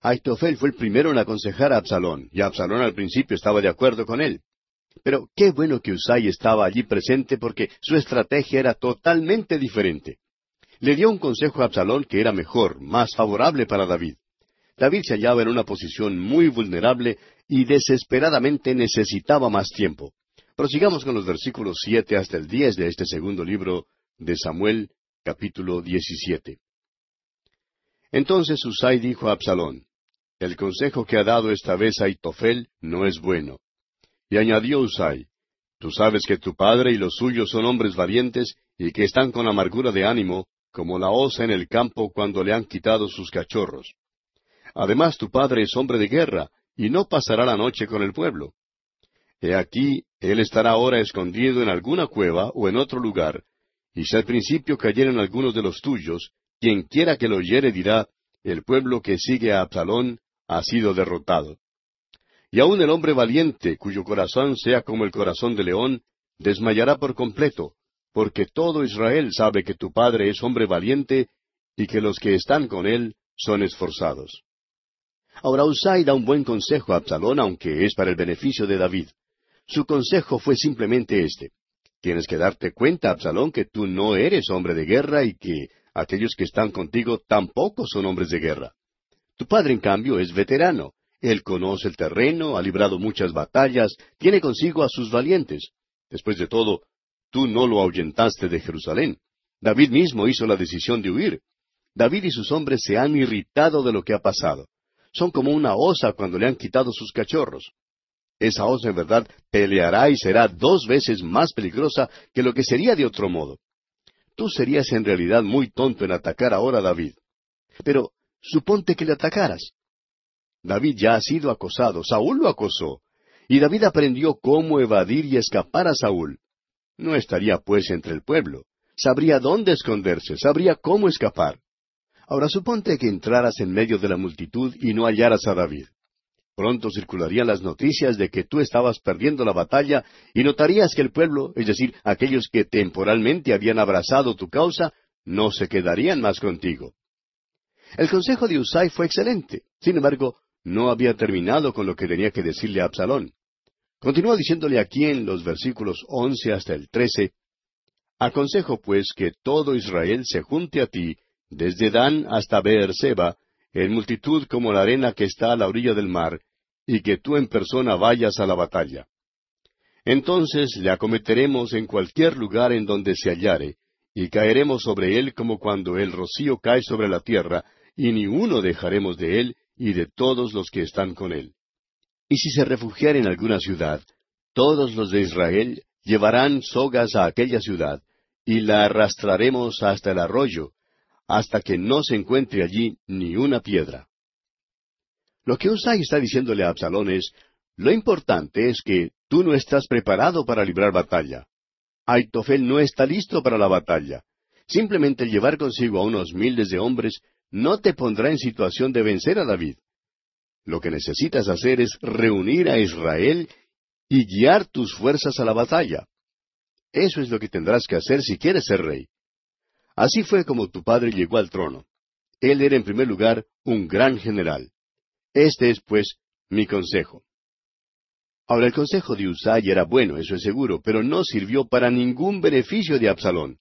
Aitofel fue el primero en aconsejar a Absalón, y Absalón al principio estaba de acuerdo con él. Pero qué bueno que Usai estaba allí presente porque su estrategia era totalmente diferente. Le dio un consejo a Absalón que era mejor, más favorable para David. David se hallaba en una posición muy vulnerable y desesperadamente necesitaba más tiempo. Prosigamos con los versículos siete hasta el diez de este segundo libro de Samuel, capítulo diecisiete. Entonces Usai dijo a Absalón, El consejo que ha dado esta vez a Itofel no es bueno. Y añadió Usai, Tú sabes que tu padre y los suyos son hombres valientes y que están con amargura de ánimo, como la osa en el campo cuando le han quitado sus cachorros. Además tu padre es hombre de guerra, y no pasará la noche con el pueblo. He aquí, él estará ahora escondido en alguna cueva o en otro lugar, y si al principio cayeren algunos de los tuyos, quien quiera que lo oyere dirá, el pueblo que sigue a Absalón ha sido derrotado. Y aun el hombre valiente, cuyo corazón sea como el corazón de león, desmayará por completo, porque todo Israel sabe que tu padre es hombre valiente y que los que están con él son esforzados. Ahora Usai da un buen consejo a Absalón, aunque es para el beneficio de David. Su consejo fue simplemente este. Tienes que darte cuenta, Absalón, que tú no eres hombre de guerra y que aquellos que están contigo tampoco son hombres de guerra. Tu padre, en cambio, es veterano. Él conoce el terreno, ha librado muchas batallas, tiene consigo a sus valientes. Después de todo, tú no lo ahuyentaste de Jerusalén. David mismo hizo la decisión de huir. David y sus hombres se han irritado de lo que ha pasado. Son como una osa cuando le han quitado sus cachorros. Esa osa en verdad peleará y será dos veces más peligrosa que lo que sería de otro modo. Tú serías en realidad muy tonto en atacar ahora a David. Pero suponte que le atacaras. David ya ha sido acosado, Saúl lo acosó, y David aprendió cómo evadir y escapar a Saúl. No estaría pues entre el pueblo, sabría dónde esconderse, sabría cómo escapar. Ahora suponte que entraras en medio de la multitud y no hallaras a David. Pronto circularían las noticias de que tú estabas perdiendo la batalla y notarías que el pueblo, es decir, aquellos que temporalmente habían abrazado tu causa, no se quedarían más contigo. El consejo de Usai fue excelente. Sin embargo, no había terminado con lo que tenía que decirle a Absalón. Continúa diciéndole aquí en los versículos once hasta el trece, Aconsejo pues que todo Israel se junte a ti, desde Dan hasta Beerseba, en multitud como la arena que está a la orilla del mar, y que tú en persona vayas a la batalla. Entonces le acometeremos en cualquier lugar en donde se hallare, y caeremos sobre él como cuando el rocío cae sobre la tierra, y ni uno dejaremos de él y de todos los que están con él. Y si se refugiare en alguna ciudad, todos los de Israel llevarán sogas a aquella ciudad, y la arrastraremos hasta el arroyo, hasta que no se encuentre allí ni una piedra. Lo que Usai está diciéndole a Absalón es, lo importante es que tú no estás preparado para librar batalla. Aitofel no está listo para la batalla. Simplemente llevar consigo a unos miles de hombres no te pondrá en situación de vencer a David. Lo que necesitas hacer es reunir a Israel y guiar tus fuerzas a la batalla. Eso es lo que tendrás que hacer si quieres ser rey. Así fue como tu padre llegó al trono. Él era en primer lugar un gran general. Este es, pues, mi consejo. Ahora el consejo de Usay era bueno, eso es seguro, pero no sirvió para ningún beneficio de Absalón.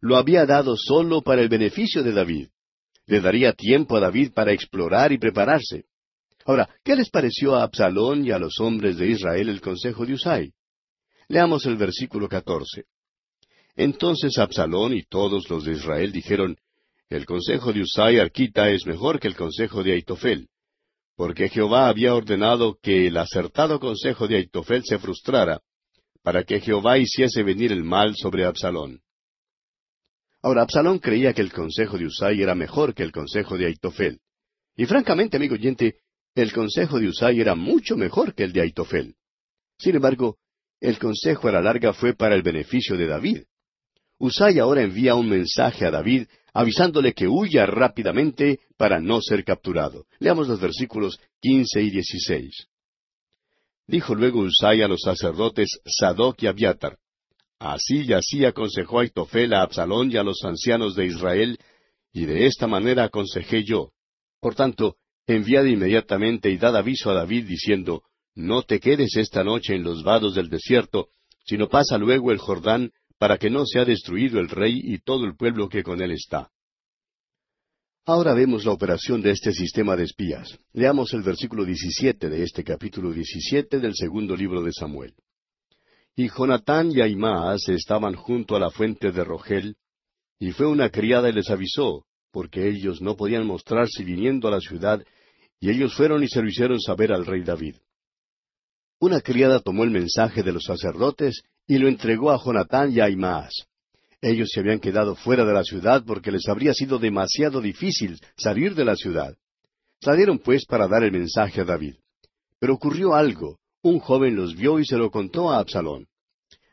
Lo había dado solo para el beneficio de David. Le daría tiempo a David para explorar y prepararse. Ahora, ¿qué les pareció a Absalón y a los hombres de Israel el consejo de Usai? Leamos el versículo catorce. Entonces Absalón y todos los de Israel dijeron, El consejo de Usai Arquita es mejor que el consejo de Aitofel porque Jehová había ordenado que el acertado consejo de Aitofel se frustrara, para que Jehová hiciese venir el mal sobre Absalón. Ahora, Absalón creía que el consejo de Usai era mejor que el consejo de Aitofel. Y francamente, amigo oyente, el consejo de Usai era mucho mejor que el de Aitofel. Sin embargo, el consejo a la larga fue para el beneficio de David. Usai ahora envía un mensaje a David avisándole que huya rápidamente para no ser capturado. Leamos los versículos quince y dieciséis. Dijo luego Usai a los sacerdotes Sadoc y Abiatar, Así y así aconsejó Aitofel a Absalón y a los ancianos de Israel, y de esta manera aconsejé yo. Por tanto, enviad inmediatamente y dad aviso a David diciendo, No te quedes esta noche en los vados del desierto, sino pasa luego el Jordán para que no sea destruido el rey y todo el pueblo que con él está. Ahora vemos la operación de este sistema de espías. Leamos el versículo 17 de este capítulo 17 del segundo libro de Samuel. Y Jonatán y Aimaas estaban junto a la fuente de Rogel, y fue una criada y les avisó, porque ellos no podían mostrarse viniendo a la ciudad, y ellos fueron y se lo hicieron saber al rey David. Una criada tomó el mensaje de los sacerdotes y lo entregó a Jonatán y a Aimaas. Ellos se habían quedado fuera de la ciudad porque les habría sido demasiado difícil salir de la ciudad. Salieron pues para dar el mensaje a David. Pero ocurrió algo. Un joven los vio y se lo contó a Absalón.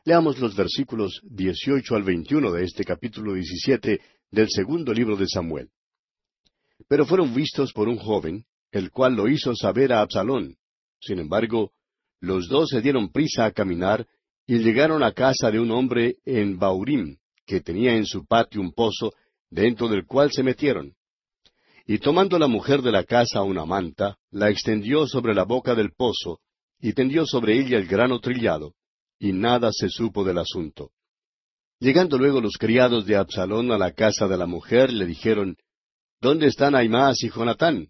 Leamos los versículos 18 al 21 de este capítulo 17 del segundo libro de Samuel. Pero fueron vistos por un joven, el cual lo hizo saber a Absalón. Sin embargo, los dos se dieron prisa a caminar y llegaron a casa de un hombre en Baurim, que tenía en su patio un pozo, dentro del cual se metieron. Y tomando la mujer de la casa una manta, la extendió sobre la boca del pozo, y tendió sobre ella el grano trillado, y nada se supo del asunto. Llegando luego los criados de Absalón a la casa de la mujer, le dijeron, ¿Dónde están Aimás y Jonatán?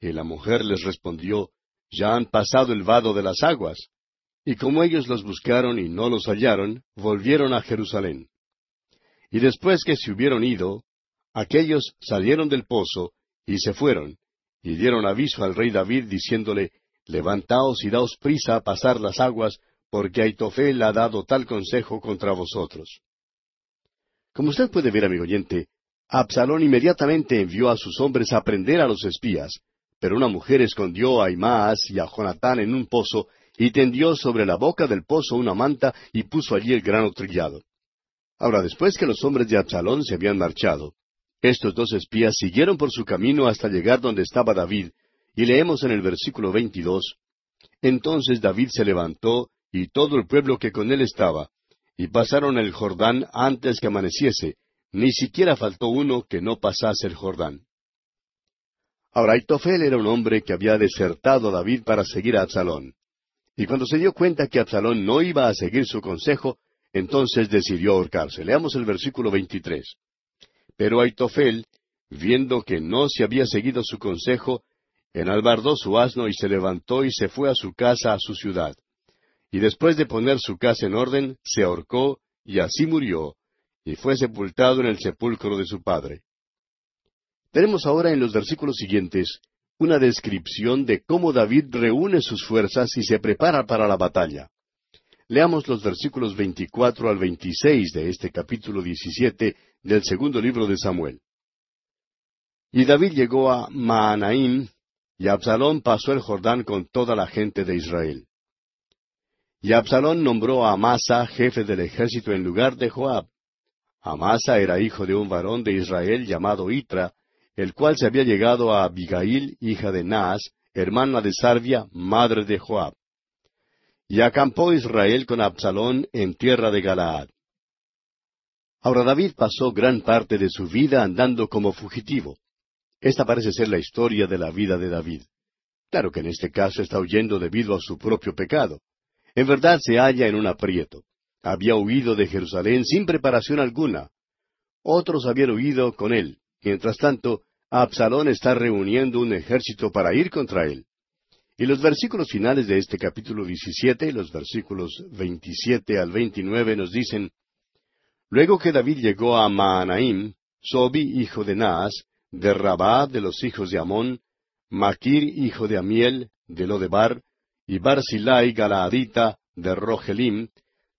Y la mujer les respondió, Ya han pasado el vado de las aguas. Y como ellos los buscaron y no los hallaron, volvieron a Jerusalén. Y después que se hubieron ido, aquellos salieron del pozo y se fueron, y dieron aviso al rey David diciéndole, Levantaos y daos prisa a pasar las aguas, porque Aitofel ha dado tal consejo contra vosotros. Como usted puede ver, amigo oyente, Absalón inmediatamente envió a sus hombres a prender a los espías, pero una mujer escondió a Imaas y a Jonatán en un pozo y tendió sobre la boca del pozo una manta y puso allí el grano trillado. Ahora, después que los hombres de Absalón se habían marchado, estos dos espías siguieron por su camino hasta llegar donde estaba David, y leemos en el versículo 22, Entonces David se levantó, y todo el pueblo que con él estaba, y pasaron el Jordán antes que amaneciese, ni siquiera faltó uno que no pasase el Jordán. Ahora, Aitofel era un hombre que había desertado a David para seguir a Absalón. Y cuando se dio cuenta que Absalón no iba a seguir su consejo, entonces decidió ahorcarse. Leamos el versículo 23. Pero Aitofel, viendo que no se había seguido su consejo, enalbardó su asno y se levantó y se fue a su casa, a su ciudad. Y después de poner su casa en orden, se ahorcó y así murió, y fue sepultado en el sepulcro de su padre. Tenemos ahora en los versículos siguientes una descripción de cómo David reúne sus fuerzas y se prepara para la batalla. Leamos los versículos 24 al 26 de este capítulo 17 del segundo libro de Samuel. Y David llegó a Maanaim, y Absalón pasó el Jordán con toda la gente de Israel. Y Absalón nombró a Amasa jefe del ejército en lugar de Joab. Amasa era hijo de un varón de Israel llamado Itra, el cual se había llegado a Abigail, hija de Naas, hermana de Sarvia, madre de Joab. Y acampó Israel con Absalón en tierra de Galaad. Ahora David pasó gran parte de su vida andando como fugitivo. Esta parece ser la historia de la vida de David. Claro que en este caso está huyendo debido a su propio pecado. En verdad se halla en un aprieto. Había huido de Jerusalén sin preparación alguna. Otros habían huido con él. Mientras tanto, Absalón está reuniendo un ejército para ir contra él. Y los versículos finales de este capítulo 17, los versículos 27 al 29 nos dicen, Luego que David llegó a Maanaim, Sobi, hijo de Naas, de Rabá de los hijos de Amón, Maquir, hijo de Amiel, de Lodebar, y Barzilai Galaadita, de Rogelim,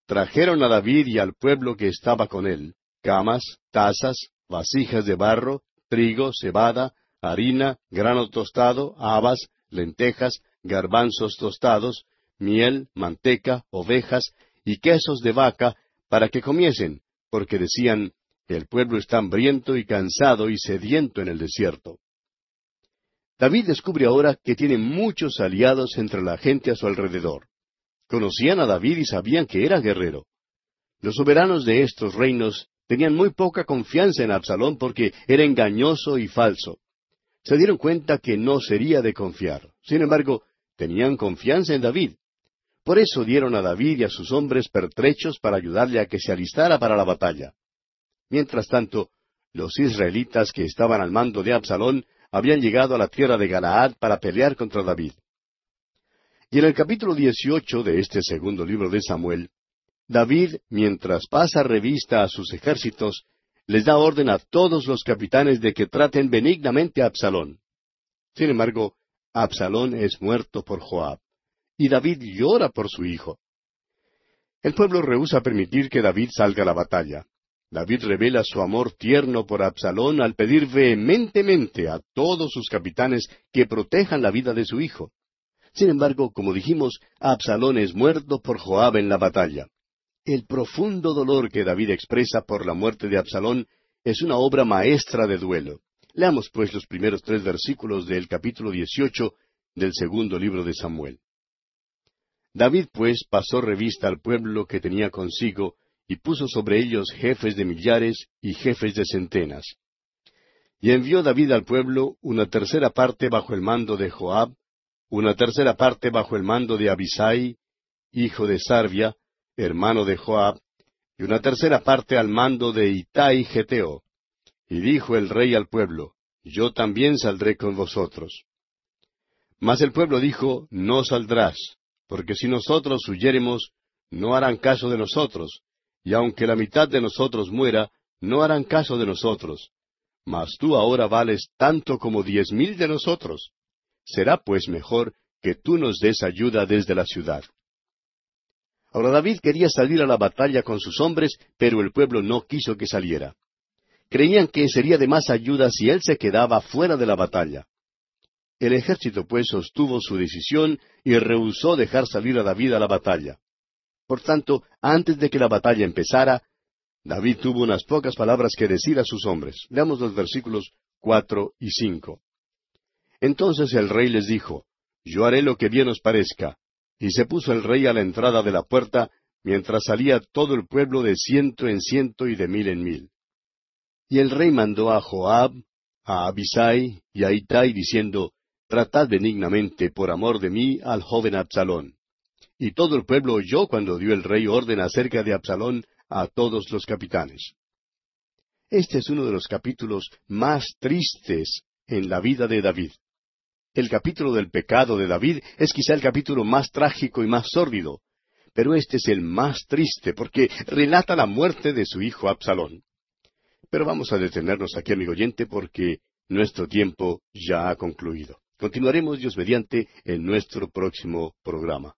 trajeron a David y al pueblo que estaba con él, camas, tazas, vasijas de barro, trigo, cebada, harina, grano tostado, habas, lentejas, garbanzos tostados, miel, manteca, ovejas y quesos de vaca, para que comiesen, porque decían, el pueblo está hambriento y cansado y sediento en el desierto. David descubre ahora que tiene muchos aliados entre la gente a su alrededor. Conocían a David y sabían que era guerrero. Los soberanos de estos reinos tenían muy poca confianza en Absalón porque era engañoso y falso. Se dieron cuenta que no sería de confiar. Sin embargo, tenían confianza en David. Por eso dieron a David y a sus hombres pertrechos para ayudarle a que se alistara para la batalla. Mientras tanto, los israelitas que estaban al mando de Absalón habían llegado a la tierra de Galaad para pelear contra David. Y en el capítulo 18 de este segundo libro de Samuel, David, mientras pasa revista a sus ejércitos, les da orden a todos los capitanes de que traten benignamente a Absalón. Sin embargo, Absalón es muerto por Joab, y David llora por su hijo. El pueblo rehúsa permitir que David salga a la batalla. David revela su amor tierno por Absalón al pedir vehementemente a todos sus capitanes que protejan la vida de su hijo. Sin embargo, como dijimos, Absalón es muerto por Joab en la batalla. El profundo dolor que David expresa por la muerte de Absalón es una obra maestra de duelo. Leamos pues los primeros tres versículos del capítulo dieciocho del segundo libro de Samuel. David pues pasó revista al pueblo que tenía consigo, y puso sobre ellos jefes de millares y jefes de centenas. Y envió David al pueblo una tercera parte bajo el mando de Joab, una tercera parte bajo el mando de Abisai, hijo de Sarvia, hermano de Joab, y una tercera parte al mando de Itai Geteo. Y dijo el rey al pueblo, Yo también saldré con vosotros. Mas el pueblo dijo, No saldrás, porque si nosotros huyéremos, no harán caso de nosotros, y aunque la mitad de nosotros muera, no harán caso de nosotros. Mas tú ahora vales tanto como diez mil de nosotros. Será pues mejor que tú nos des ayuda desde la ciudad. Ahora David quería salir a la batalla con sus hombres, pero el pueblo no quiso que saliera. Creían que sería de más ayuda si él se quedaba fuera de la batalla. El ejército pues sostuvo su decisión y rehusó dejar salir a David a la batalla. Por tanto, antes de que la batalla empezara, David tuvo unas pocas palabras que decir a sus hombres. Leamos los versículos cuatro y cinco. Entonces el rey les dijo, Yo haré lo que bien os parezca. Y se puso el rey a la entrada de la puerta, mientras salía todo el pueblo de ciento en ciento y de mil en mil. Y el rey mandó a Joab, a Abisai y a Itai, diciendo, Tratad benignamente por amor de mí al joven Absalón. Y todo el pueblo oyó cuando dio el rey orden acerca de Absalón a todos los capitanes. Este es uno de los capítulos más tristes en la vida de David. El capítulo del pecado de David es quizá el capítulo más trágico y más sórdido, pero este es el más triste porque relata la muerte de su hijo Absalón. Pero vamos a detenernos aquí, amigo oyente, porque nuestro tiempo ya ha concluido. Continuaremos, Dios mediante, en nuestro próximo programa.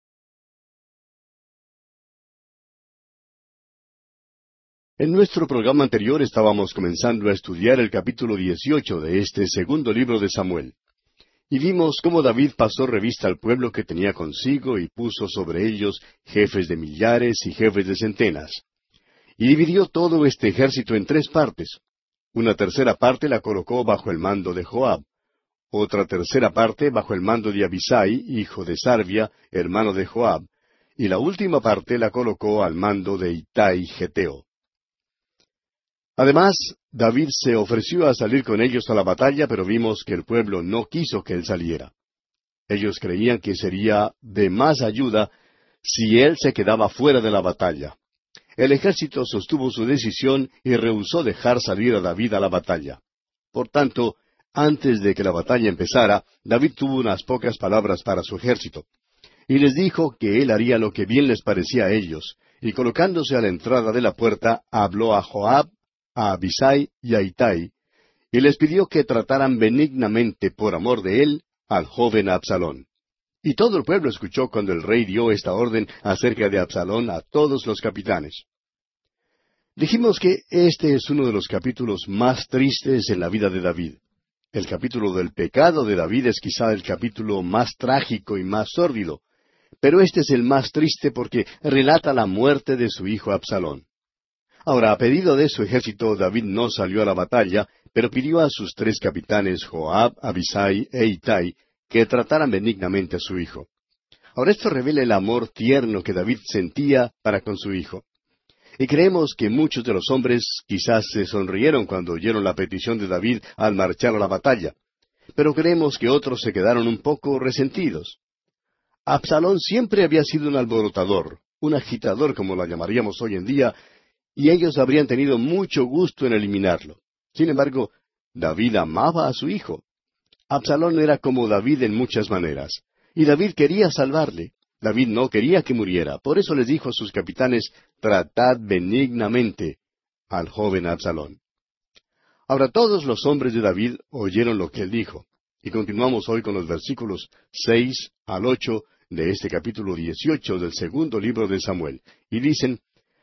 En nuestro programa anterior estábamos comenzando a estudiar el capítulo 18 de este segundo libro de Samuel. Y vimos cómo David pasó revista al pueblo que tenía consigo y puso sobre ellos jefes de millares y jefes de centenas. Y dividió todo este ejército en tres partes. Una tercera parte la colocó bajo el mando de Joab, otra tercera parte bajo el mando de Abisai, hijo de Sarvia, hermano de Joab, y la última parte la colocó al mando de Itai Geteo. Además, David se ofreció a salir con ellos a la batalla, pero vimos que el pueblo no quiso que él saliera. Ellos creían que sería de más ayuda si él se quedaba fuera de la batalla. El ejército sostuvo su decisión y rehusó dejar salir a David a la batalla. Por tanto, antes de que la batalla empezara, David tuvo unas pocas palabras para su ejército. Y les dijo que él haría lo que bien les parecía a ellos, y colocándose a la entrada de la puerta, habló a Joab, a Abisai y a Itai, y les pidió que trataran benignamente por amor de él al joven Absalón. Y todo el pueblo escuchó cuando el rey dio esta orden acerca de Absalón a todos los capitanes. Dijimos que este es uno de los capítulos más tristes en la vida de David. El capítulo del pecado de David es quizá el capítulo más trágico y más sórdido, pero este es el más triste porque relata la muerte de su hijo Absalón. Ahora, a pedido de su ejército, David no salió a la batalla, pero pidió a sus tres capitanes, Joab, Abisai e Itai, que trataran benignamente a su hijo. Ahora esto revela el amor tierno que David sentía para con su hijo. Y creemos que muchos de los hombres quizás se sonrieron cuando oyeron la petición de David al marchar a la batalla, pero creemos que otros se quedaron un poco resentidos. Absalón siempre había sido un alborotador, un agitador como lo llamaríamos hoy en día, y ellos habrían tenido mucho gusto en eliminarlo. Sin embargo, David amaba a su hijo. Absalón era como David en muchas maneras, y David quería salvarle. David no quería que muriera, por eso les dijo a sus capitanes, tratad benignamente al joven Absalón. Ahora todos los hombres de David oyeron lo que él dijo, y continuamos hoy con los versículos seis al ocho de este capítulo dieciocho del segundo libro de Samuel, y dicen,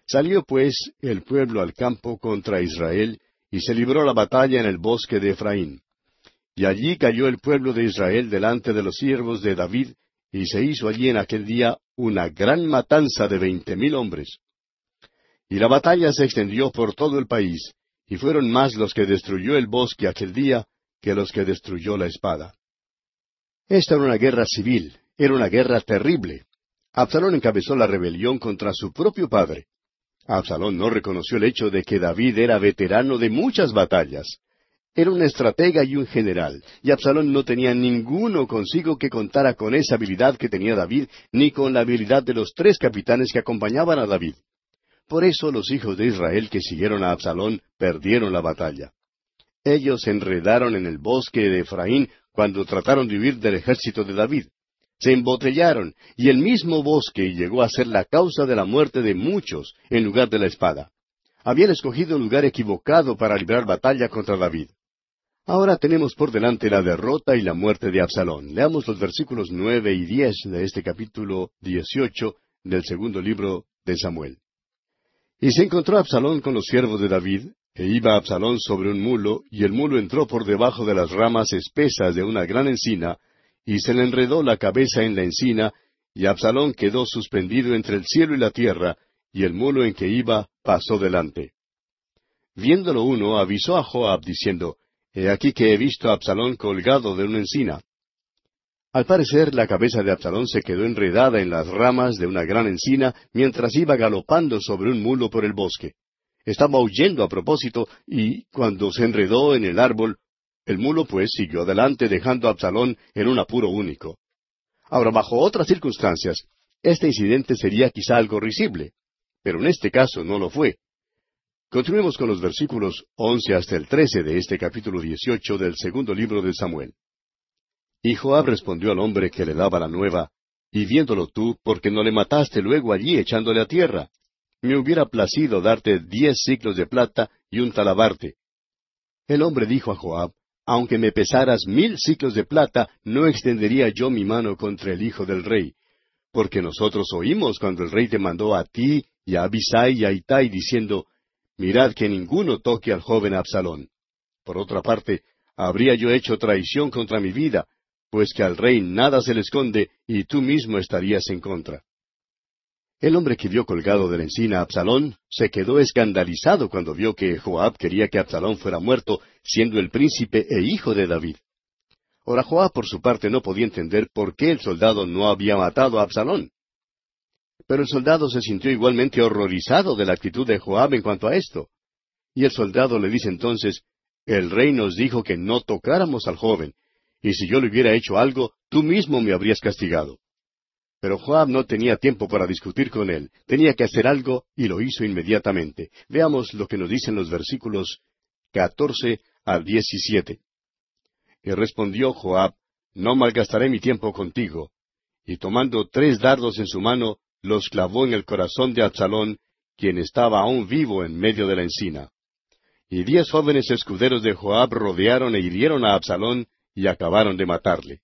Salió pues el pueblo al campo contra Israel, y se libró la batalla en el bosque de Efraín. Y allí cayó el pueblo de Israel delante de los siervos de David, y se hizo allí en aquel día una gran matanza de veinte mil hombres. Y la batalla se extendió por todo el país, y fueron más los que destruyó el bosque aquel día que los que destruyó la espada. Esta era una guerra civil, era una guerra terrible. Absalón encabezó la rebelión contra su propio padre. Absalón no reconoció el hecho de que David era veterano de muchas batallas. Era un estratega y un general, y Absalón no tenía ninguno consigo que contara con esa habilidad que tenía David, ni con la habilidad de los tres capitanes que acompañaban a David. Por eso los hijos de Israel que siguieron a Absalón perdieron la batalla. Ellos se enredaron en el bosque de Efraín cuando trataron de huir del ejército de David. Se embotellaron, y el mismo bosque llegó a ser la causa de la muerte de muchos en lugar de la espada. Habían escogido un lugar equivocado para librar batalla contra David. Ahora tenemos por delante la derrota y la muerte de Absalón. Leamos los versículos nueve y diez de este capítulo dieciocho del segundo libro de Samuel. Y se encontró Absalón con los siervos de David, e iba Absalón sobre un mulo, y el mulo entró por debajo de las ramas espesas de una gran encina, y se le enredó la cabeza en la encina, y Absalón quedó suspendido entre el cielo y la tierra, y el mulo en que iba pasó delante. Viéndolo uno, avisó a Joab, diciendo, He aquí que he visto a Absalón colgado de una encina. Al parecer, la cabeza de Absalón se quedó enredada en las ramas de una gran encina mientras iba galopando sobre un mulo por el bosque. Estaba huyendo a propósito, y cuando se enredó en el árbol, el mulo pues siguió adelante dejando a Absalón en un apuro único. Ahora, bajo otras circunstancias, este incidente sería quizá algo risible, pero en este caso no lo fue. Continuemos con los versículos once hasta el trece de este capítulo dieciocho del segundo libro de Samuel. Y Joab respondió al hombre que le daba la nueva, Y viéndolo tú, porque no le mataste luego allí echándole a tierra? Me hubiera placido darte diez ciclos de plata y un talabarte. El hombre dijo a Joab, Aunque me pesaras mil ciclos de plata, no extendería yo mi mano contra el hijo del rey, porque nosotros oímos cuando el rey te mandó a ti y a Abisai y a Itai diciendo, Mirad que ninguno toque al joven Absalón. Por otra parte, habría yo hecho traición contra mi vida, pues que al rey nada se le esconde y tú mismo estarías en contra. El hombre que vio colgado de la encina a Absalón se quedó escandalizado cuando vio que Joab quería que Absalón fuera muerto, siendo el príncipe e hijo de David. Ahora Joab por su parte no podía entender por qué el soldado no había matado a Absalón. Pero el soldado se sintió igualmente horrorizado de la actitud de Joab en cuanto a esto. Y el soldado le dice entonces, El rey nos dijo que no tocáramos al joven, y si yo le hubiera hecho algo, tú mismo me habrías castigado. Pero Joab no tenía tiempo para discutir con él, tenía que hacer algo y lo hizo inmediatamente. Veamos lo que nos dicen los versículos catorce al diecisiete. Y respondió Joab, No malgastaré mi tiempo contigo. Y tomando tres dardos en su mano, los clavó en el corazón de Absalón, quien estaba aún vivo en medio de la encina. Y diez jóvenes escuderos de Joab rodearon e hirieron a Absalón y acabaron de matarle.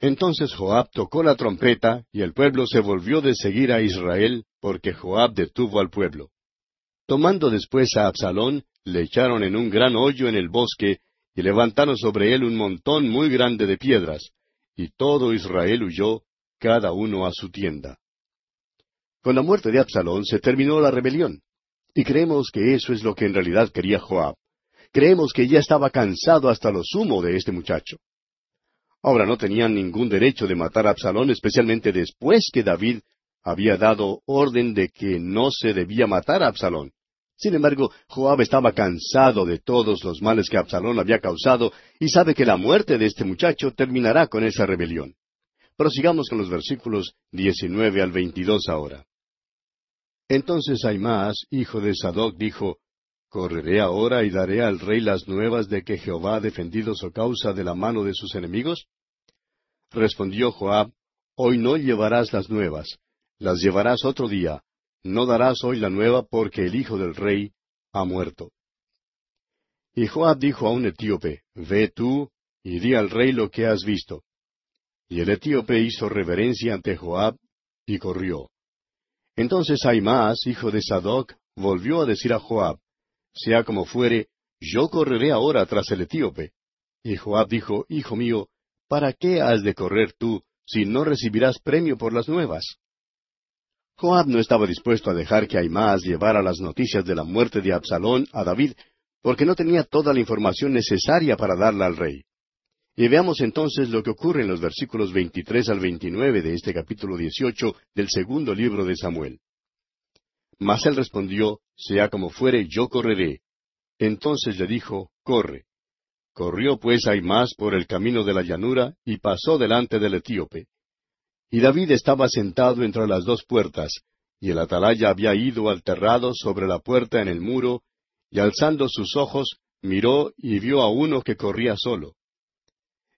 Entonces Joab tocó la trompeta, y el pueblo se volvió de seguir a Israel, porque Joab detuvo al pueblo. Tomando después a Absalón, le echaron en un gran hoyo en el bosque, y levantaron sobre él un montón muy grande de piedras, y todo Israel huyó, cada uno a su tienda. Con la muerte de Absalón se terminó la rebelión, y creemos que eso es lo que en realidad quería Joab. Creemos que ya estaba cansado hasta lo sumo de este muchacho. Ahora no tenían ningún derecho de matar a Absalón, especialmente después que David había dado orden de que no se debía matar a Absalón. Sin embargo, Joab estaba cansado de todos los males que Absalón había causado y sabe que la muerte de este muchacho terminará con esa rebelión. Prosigamos con los versículos 19 al 22 ahora. Entonces Aimás, hijo de Sadoc, dijo, ¿Correré ahora y daré al rey las nuevas de que Jehová ha defendido su causa de la mano de sus enemigos? Respondió Joab, Hoy no llevarás las nuevas, las llevarás otro día, no darás hoy la nueva porque el hijo del rey ha muerto. Y Joab dijo a un etíope, Ve tú y di al rey lo que has visto. Y el etíope hizo reverencia ante Joab y corrió. Entonces Aimás, hijo de Sadoc, volvió a decir a Joab, sea como fuere, yo correré ahora tras el etíope. Y Joab dijo, Hijo mío, ¿para qué has de correr tú, si no recibirás premio por las nuevas? Joab no estaba dispuesto a dejar que Aimás llevara las noticias de la muerte de Absalón a David, porque no tenía toda la información necesaria para darla al rey. Y veamos entonces lo que ocurre en los versículos 23 al 29 de este capítulo 18 del segundo libro de Samuel. Mas él respondió, Sea como fuere, yo correré. Entonces le dijo, Corre. Corrió pues Aimás por el camino de la llanura y pasó delante del etíope. Y David estaba sentado entre las dos puertas, y el atalaya había ido al terrado sobre la puerta en el muro, y alzando sus ojos, miró y vio a uno que corría solo.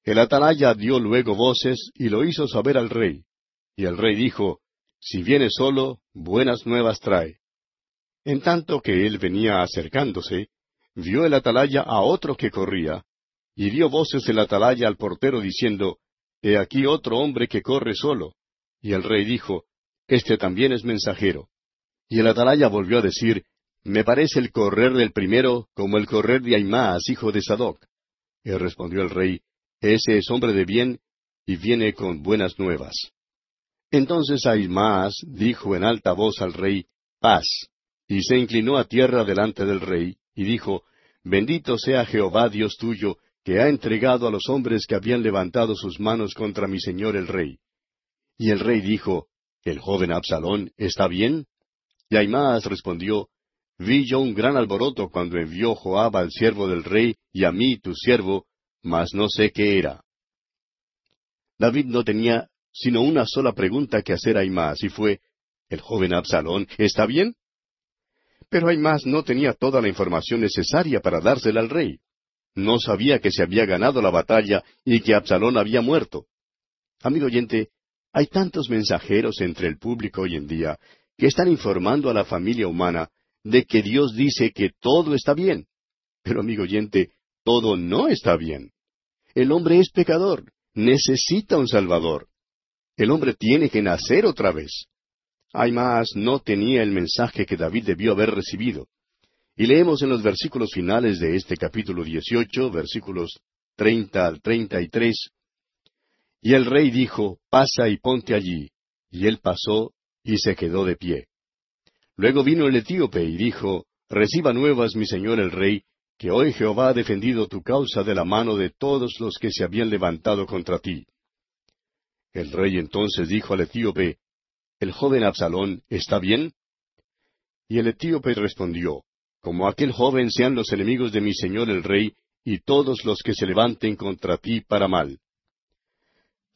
El atalaya dio luego voces y lo hizo saber al rey. Y el rey dijo, Si viene solo, buenas nuevas trae. En tanto que él venía acercándose, vio el atalaya a otro que corría, y dio voces el atalaya al portero diciendo, He aquí otro hombre que corre solo. Y el rey dijo, Este también es mensajero. Y el atalaya volvió a decir, Me parece el correr del primero como el correr de Aimás, hijo de Sadoc. Y respondió el rey, Ese es hombre de bien, y viene con buenas nuevas. Entonces Aimás dijo en alta voz al rey, Paz y se inclinó a tierra delante del rey, y dijo, Bendito sea Jehová Dios tuyo, que ha entregado a los hombres que habían levantado sus manos contra mi señor el rey. Y el rey dijo, ¿El joven Absalón está bien? Y Aimás respondió, Vi yo un gran alboroto cuando envió Joab al siervo del rey y a mí tu siervo, mas no sé qué era. David no tenía sino una sola pregunta que hacer a Aimás, y fue, ¿El joven Absalón está bien? Pero Aimás no tenía toda la información necesaria para dársela al rey. No sabía que se había ganado la batalla y que Absalón había muerto. Amigo oyente, hay tantos mensajeros entre el público hoy en día que están informando a la familia humana de que Dios dice que todo está bien. Pero amigo oyente, todo no está bien. El hombre es pecador, necesita un Salvador. El hombre tiene que nacer otra vez. Aimas no tenía el mensaje que David debió haber recibido. Y leemos en los versículos finales de este capítulo 18, versículos 30 al 33, Y el rey dijo, Pasa y ponte allí. Y él pasó y se quedó de pie. Luego vino el etíope y dijo, Reciba nuevas, mi señor el rey, que hoy Jehová ha defendido tu causa de la mano de todos los que se habían levantado contra ti. El rey entonces dijo al etíope, ¿El joven Absalón está bien? Y el etíope respondió, Como aquel joven sean los enemigos de mi señor el rey, y todos los que se levanten contra ti para mal.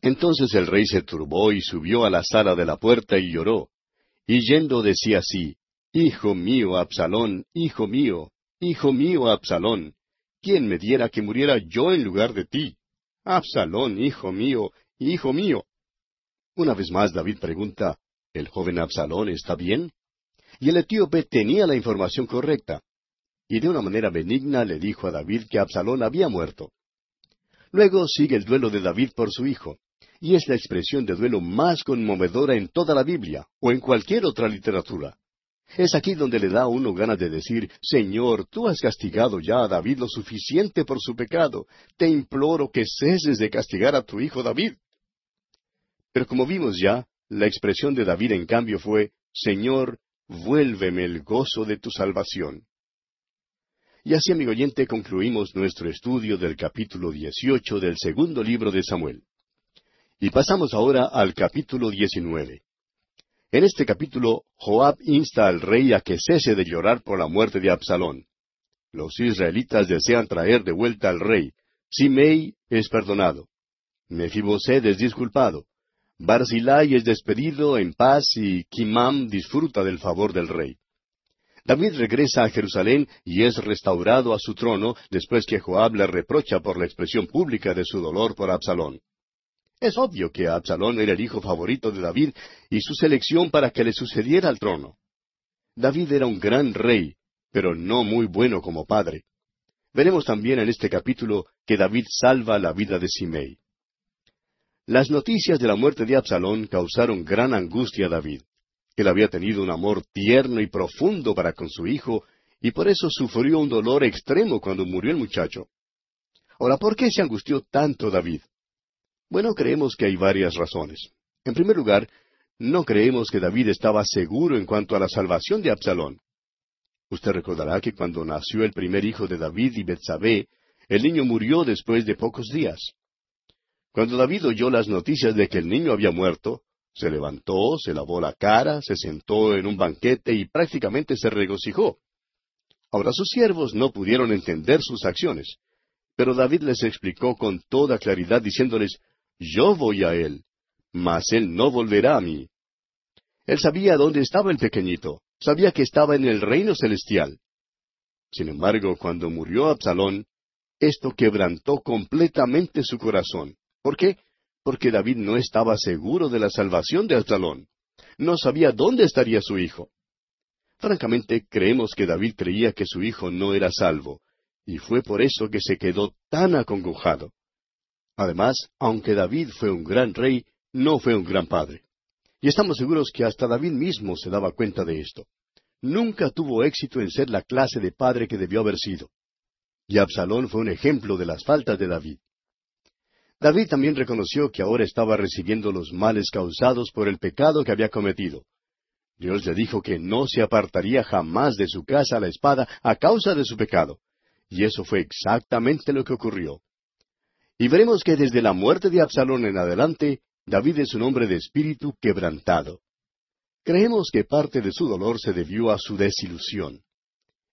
Entonces el rey se turbó y subió a la sala de la puerta y lloró. Y yendo decía así, Hijo mío, Absalón, hijo mío, hijo mío, Absalón, ¿quién me diera que muriera yo en lugar de ti? Absalón, hijo mío, hijo mío. Una vez más David pregunta, ¿El joven Absalón está bien? Y el etíope tenía la información correcta. Y de una manera benigna le dijo a David que Absalón había muerto. Luego sigue el duelo de David por su hijo. y es la expresión de duelo más conmovedora en toda la Biblia o en cualquier otra literatura. Es aquí donde le da a uno ganas de decir, Señor, tú has castigado ya a David lo suficiente por su pecado. Te imploro que ceses de castigar a tu hijo David. Pero como vimos ya, la expresión de David en cambio fue, Señor, vuélveme el gozo de tu salvación. Y así, amigo oyente, concluimos nuestro estudio del capítulo 18 del segundo libro de Samuel. Y pasamos ahora al capítulo 19. En este capítulo, Joab insta al rey a que cese de llorar por la muerte de Absalón. Los israelitas desean traer de vuelta al rey. Simei es perdonado. Mefiboset es disculpado. Barzilai es despedido en paz y Kimam disfruta del favor del rey. David regresa a Jerusalén y es restaurado a su trono después que Joab le reprocha por la expresión pública de su dolor por Absalón. Es obvio que Absalón era el hijo favorito de David y su selección para que le sucediera al trono. David era un gran rey, pero no muy bueno como padre. Veremos también en este capítulo que David salva la vida de Simei. Las noticias de la muerte de Absalón causaron gran angustia a David. Él había tenido un amor tierno y profundo para con su hijo, y por eso sufrió un dolor extremo cuando murió el muchacho. Ahora, ¿por qué se angustió tanto David? Bueno, creemos que hay varias razones. En primer lugar, no creemos que David estaba seguro en cuanto a la salvación de Absalón. Usted recordará que cuando nació el primer hijo de David y Betsabé, el niño murió después de pocos días. Cuando David oyó las noticias de que el niño había muerto, se levantó, se lavó la cara, se sentó en un banquete y prácticamente se regocijó. Ahora sus siervos no pudieron entender sus acciones, pero David les explicó con toda claridad diciéndoles, Yo voy a él, mas él no volverá a mí. Él sabía dónde estaba el pequeñito, sabía que estaba en el reino celestial. Sin embargo, cuando murió Absalón, esto quebrantó completamente su corazón. ¿Por qué? Porque David no estaba seguro de la salvación de Absalón. No sabía dónde estaría su hijo. Francamente, creemos que David creía que su hijo no era salvo, y fue por eso que se quedó tan acongojado. Además, aunque David fue un gran rey, no fue un gran padre. Y estamos seguros que hasta David mismo se daba cuenta de esto. Nunca tuvo éxito en ser la clase de padre que debió haber sido. Y Absalón fue un ejemplo de las faltas de David. David también reconoció que ahora estaba recibiendo los males causados por el pecado que había cometido. Dios le dijo que no se apartaría jamás de su casa la espada a causa de su pecado. Y eso fue exactamente lo que ocurrió. Y veremos que desde la muerte de Absalón en adelante, David es un hombre de espíritu quebrantado. Creemos que parte de su dolor se debió a su desilusión.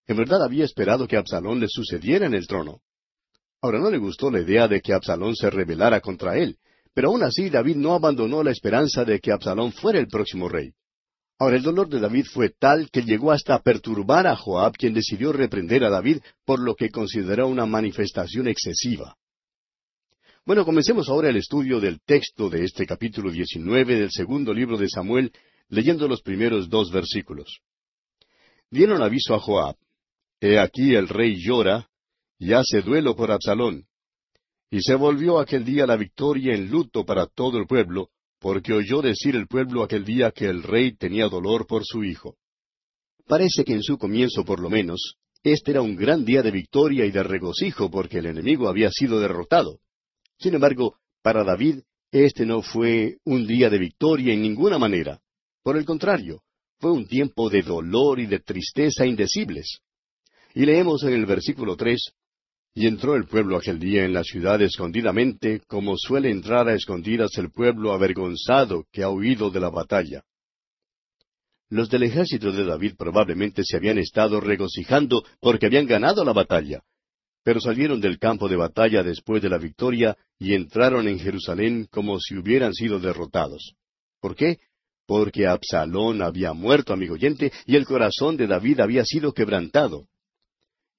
En verdad había esperado que Absalón le sucediera en el trono. Ahora no le gustó la idea de que Absalón se rebelara contra él, pero aún así David no abandonó la esperanza de que Absalón fuera el próximo rey. Ahora el dolor de David fue tal que llegó hasta perturbar a Joab, quien decidió reprender a David por lo que consideró una manifestación excesiva. Bueno, comencemos ahora el estudio del texto de este capítulo 19 del segundo libro de Samuel, leyendo los primeros dos versículos. Dieron aviso a Joab. He aquí el rey llora, y hace duelo por Absalón. Y se volvió aquel día la victoria en luto para todo el pueblo, porque oyó decir el pueblo aquel día que el rey tenía dolor por su hijo. Parece que en su comienzo por lo menos, este era un gran día de victoria y de regocijo porque el enemigo había sido derrotado. Sin embargo, para David, este no fue un día de victoria en ninguna manera. Por el contrario, fue un tiempo de dolor y de tristeza indecibles. Y leemos en el versículo tres, y entró el pueblo aquel día en la ciudad escondidamente, como suele entrar a escondidas el pueblo avergonzado que ha huido de la batalla. Los del ejército de David probablemente se habían estado regocijando porque habían ganado la batalla, pero salieron del campo de batalla después de la victoria y entraron en Jerusalén como si hubieran sido derrotados. ¿Por qué? Porque Absalón había muerto, amigo oyente, y el corazón de David había sido quebrantado.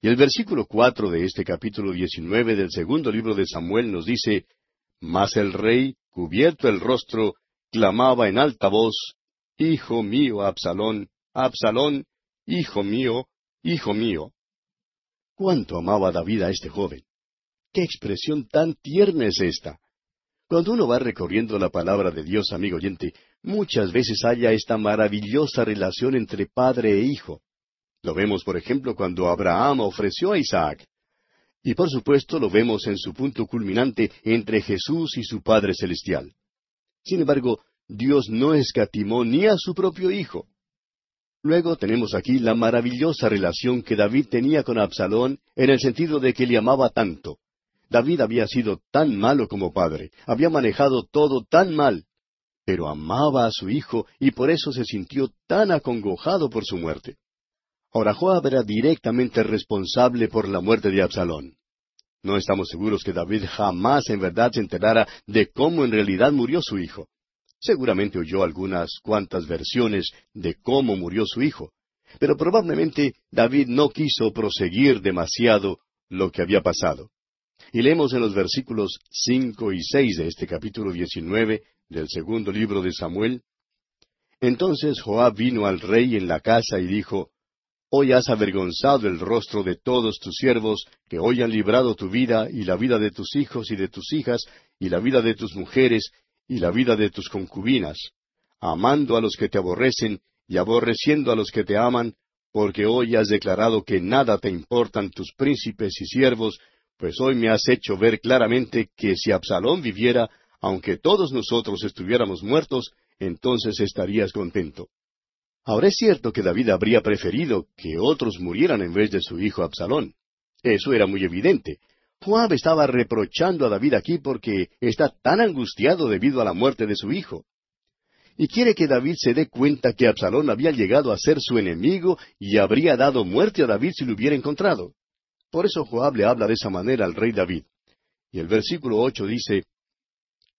Y el versículo cuatro de este capítulo diecinueve del segundo libro de Samuel nos dice, Mas el rey, cubierto el rostro, clamaba en alta voz, Hijo mío, Absalón, Absalón, hijo mío, hijo mío. ¿Cuánto amaba David a este joven? ¿Qué expresión tan tierna es esta? Cuando uno va recorriendo la palabra de Dios, amigo oyente, muchas veces haya esta maravillosa relación entre padre e hijo. Lo vemos, por ejemplo, cuando Abraham ofreció a Isaac. Y por supuesto lo vemos en su punto culminante entre Jesús y su Padre Celestial. Sin embargo, Dios no escatimó ni a su propio Hijo. Luego tenemos aquí la maravillosa relación que David tenía con Absalón en el sentido de que le amaba tanto. David había sido tan malo como padre, había manejado todo tan mal, pero amaba a su hijo y por eso se sintió tan acongojado por su muerte. Ahora Joab era directamente responsable por la muerte de Absalón. No estamos seguros que David jamás en verdad se enterara de cómo en realidad murió su hijo. Seguramente oyó algunas cuantas versiones de cómo murió su hijo, pero probablemente David no quiso proseguir demasiado lo que había pasado. Y leemos en los versículos cinco y seis de este capítulo diecinueve del segundo libro de Samuel. Entonces Joab vino al rey en la casa y dijo, Hoy has avergonzado el rostro de todos tus siervos, que hoy han librado tu vida y la vida de tus hijos y de tus hijas, y la vida de tus mujeres, y la vida de tus concubinas, amando a los que te aborrecen y aborreciendo a los que te aman, porque hoy has declarado que nada te importan tus príncipes y siervos, pues hoy me has hecho ver claramente que si Absalón viviera, aunque todos nosotros estuviéramos muertos, entonces estarías contento. Ahora es cierto que David habría preferido que otros murieran en vez de su hijo Absalón. Eso era muy evidente, Joab estaba reprochando a David aquí porque está tan angustiado debido a la muerte de su hijo. Y quiere que David se dé cuenta que Absalón había llegado a ser su enemigo y habría dado muerte a David si lo hubiera encontrado. Por eso Joab le habla de esa manera al rey David. Y el versículo ocho dice,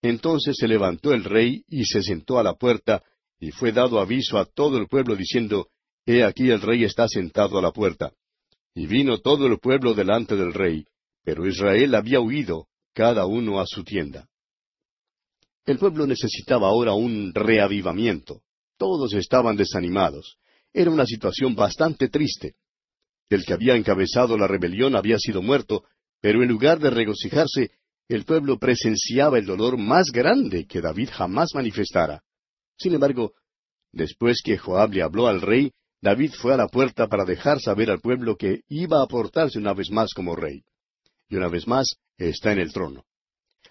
Entonces se levantó el rey y se sentó a la puerta, y fue dado aviso a todo el pueblo diciendo, He aquí el rey está sentado a la puerta. Y vino todo el pueblo delante del rey, pero Israel había huido, cada uno a su tienda. El pueblo necesitaba ahora un reavivamiento. Todos estaban desanimados. Era una situación bastante triste. El que había encabezado la rebelión había sido muerto, pero en lugar de regocijarse, el pueblo presenciaba el dolor más grande que David jamás manifestara. Sin embargo, después que Joab le habló al rey, David fue a la puerta para dejar saber al pueblo que iba a portarse una vez más como rey y una vez más está en el trono.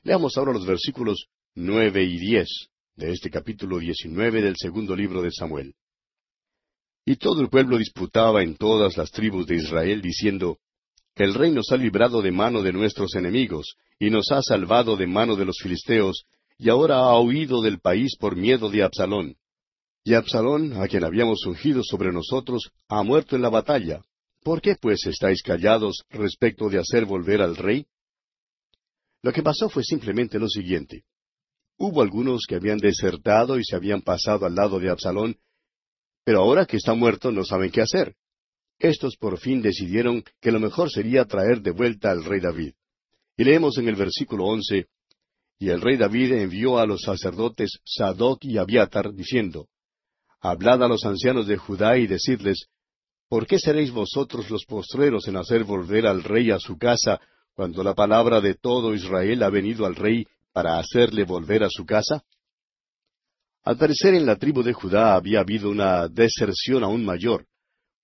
Leamos ahora los versículos nueve y diez de este capítulo diecinueve del segundo libro de Samuel. Y todo el pueblo disputaba en todas las tribus de Israel, diciendo, El rey nos ha librado de mano de nuestros enemigos, y nos ha salvado de mano de los filisteos, y ahora ha huido del país por miedo de Absalón. Y Absalón, a quien habíamos ungido sobre nosotros, ha muerto en la batalla, ¿Por qué pues estáis callados respecto de hacer volver al rey? Lo que pasó fue simplemente lo siguiente. Hubo algunos que habían desertado y se habían pasado al lado de Absalón, pero ahora que está muerto no saben qué hacer. Estos por fin decidieron que lo mejor sería traer de vuelta al rey David. Y leemos en el versículo once, Y el rey David envió a los sacerdotes Sadoc y Abiatar, diciendo, Hablad a los ancianos de Judá y decidles, ¿Por qué seréis vosotros los postreros en hacer volver al rey a su casa, cuando la palabra de todo Israel ha venido al rey para hacerle volver a su casa? Al parecer en la tribu de Judá había habido una deserción aún mayor.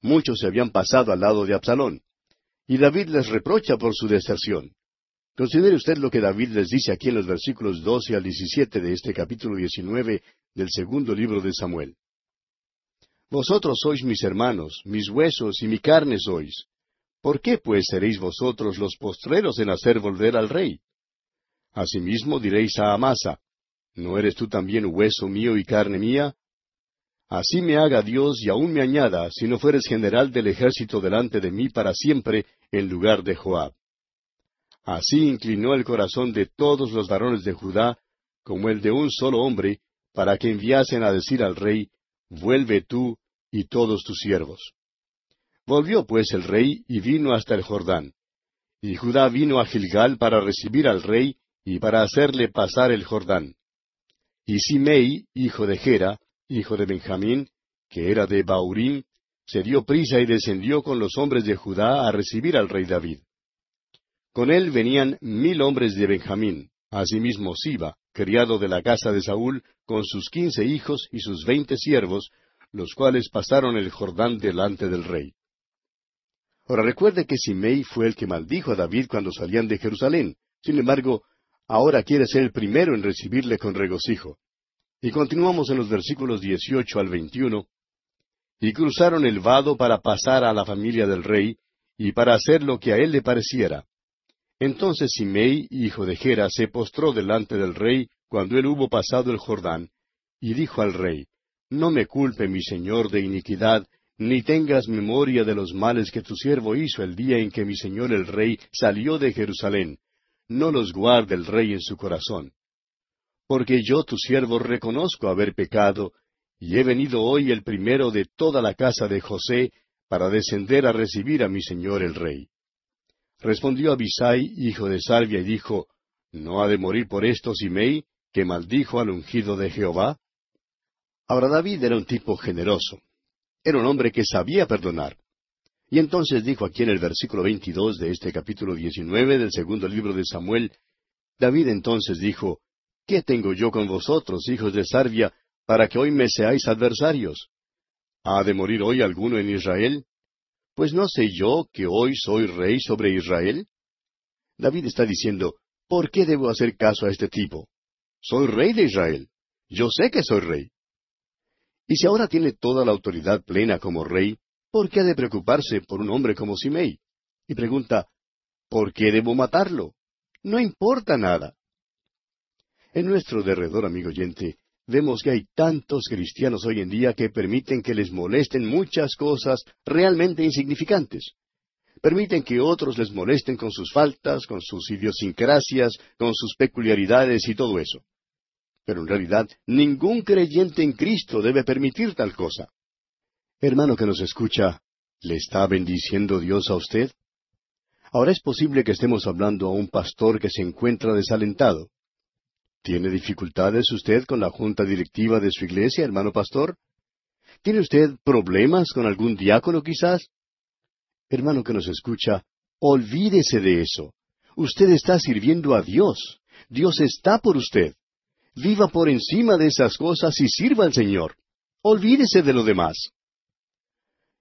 Muchos se habían pasado al lado de Absalón. Y David les reprocha por su deserción. Considere usted lo que David les dice aquí en los versículos doce al diecisiete de este capítulo diecinueve del segundo libro de Samuel. Vosotros sois mis hermanos, mis huesos y mi carne sois. ¿Por qué pues seréis vosotros los postreros en hacer volver al rey? Asimismo diréis a Amasa, ¿no eres tú también hueso mío y carne mía? Así me haga Dios y aún me añada, si no fueres general del ejército delante de mí para siempre, en lugar de Joab. Así inclinó el corazón de todos los varones de Judá, como el de un solo hombre, para que enviasen a decir al rey, Vuelve tú y todos tus siervos. Volvió pues el rey y vino hasta el Jordán. Y Judá vino a Gilgal para recibir al rey y para hacerle pasar el Jordán. Y Simei, hijo de Gera, hijo de Benjamín, que era de Baurín, se dio prisa y descendió con los hombres de Judá a recibir al rey David. Con él venían mil hombres de Benjamín, asimismo Siba, criado de la casa de Saúl, con sus quince hijos y sus veinte siervos, los cuales pasaron el Jordán delante del rey. Ahora recuerde que Simei fue el que maldijo a David cuando salían de Jerusalén. Sin embargo, ahora quiere ser el primero en recibirle con regocijo. Y continuamos en los versículos 18 al 21. Y cruzaron el vado para pasar a la familia del rey, y para hacer lo que a él le pareciera. Entonces Simei, hijo de Gera, se postró delante del rey cuando él hubo pasado el Jordán, y dijo al rey, No me culpe mi señor de iniquidad, ni tengas memoria de los males que tu siervo hizo el día en que mi señor el rey salió de Jerusalén. No los guarde el rey en su corazón. Porque yo tu siervo reconozco haber pecado, y he venido hoy el primero de toda la casa de José, para descender a recibir a mi señor el rey. Respondió Abisai, hijo de Salvia, y dijo, ¿No ha de morir por esto Simei, que maldijo al ungido de Jehová? Ahora David era un tipo generoso. Era un hombre que sabía perdonar. Y entonces dijo aquí en el versículo 22 de este capítulo 19 del segundo libro de Samuel, David entonces dijo, ¿Qué tengo yo con vosotros, hijos de Sarvia, para que hoy me seáis adversarios? ¿Ha de morir hoy alguno en Israel? Pues no sé yo que hoy soy rey sobre Israel. David está diciendo, ¿por qué debo hacer caso a este tipo? Soy rey de Israel. Yo sé que soy rey. Y si ahora tiene toda la autoridad plena como rey, ¿por qué ha de preocuparse por un hombre como Simei? Y pregunta, ¿por qué debo matarlo? No importa nada. En nuestro derredor, amigo oyente, vemos que hay tantos cristianos hoy en día que permiten que les molesten muchas cosas realmente insignificantes. Permiten que otros les molesten con sus faltas, con sus idiosincrasias, con sus peculiaridades y todo eso. Pero en realidad ningún creyente en Cristo debe permitir tal cosa. Hermano que nos escucha, ¿le está bendiciendo Dios a usted? Ahora es posible que estemos hablando a un pastor que se encuentra desalentado. ¿Tiene dificultades usted con la junta directiva de su iglesia, hermano pastor? ¿Tiene usted problemas con algún diácono quizás? Hermano que nos escucha, olvídese de eso. Usted está sirviendo a Dios. Dios está por usted. Viva por encima de esas cosas y sirva al Señor. Olvídese de lo demás.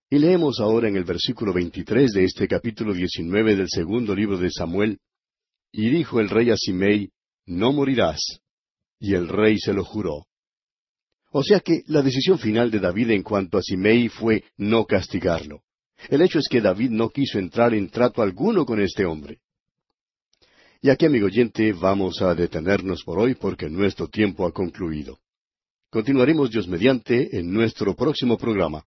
Y leemos ahora en el versículo 23 de este capítulo 19 del segundo libro de Samuel, Y dijo el rey a Simei, no morirás. Y el rey se lo juró. O sea que la decisión final de David en cuanto a Simei fue no castigarlo. El hecho es que David no quiso entrar en trato alguno con este hombre. Y aquí, amigo oyente, vamos a detenernos por hoy porque nuestro tiempo ha concluido. Continuaremos Dios mediante en nuestro próximo programa.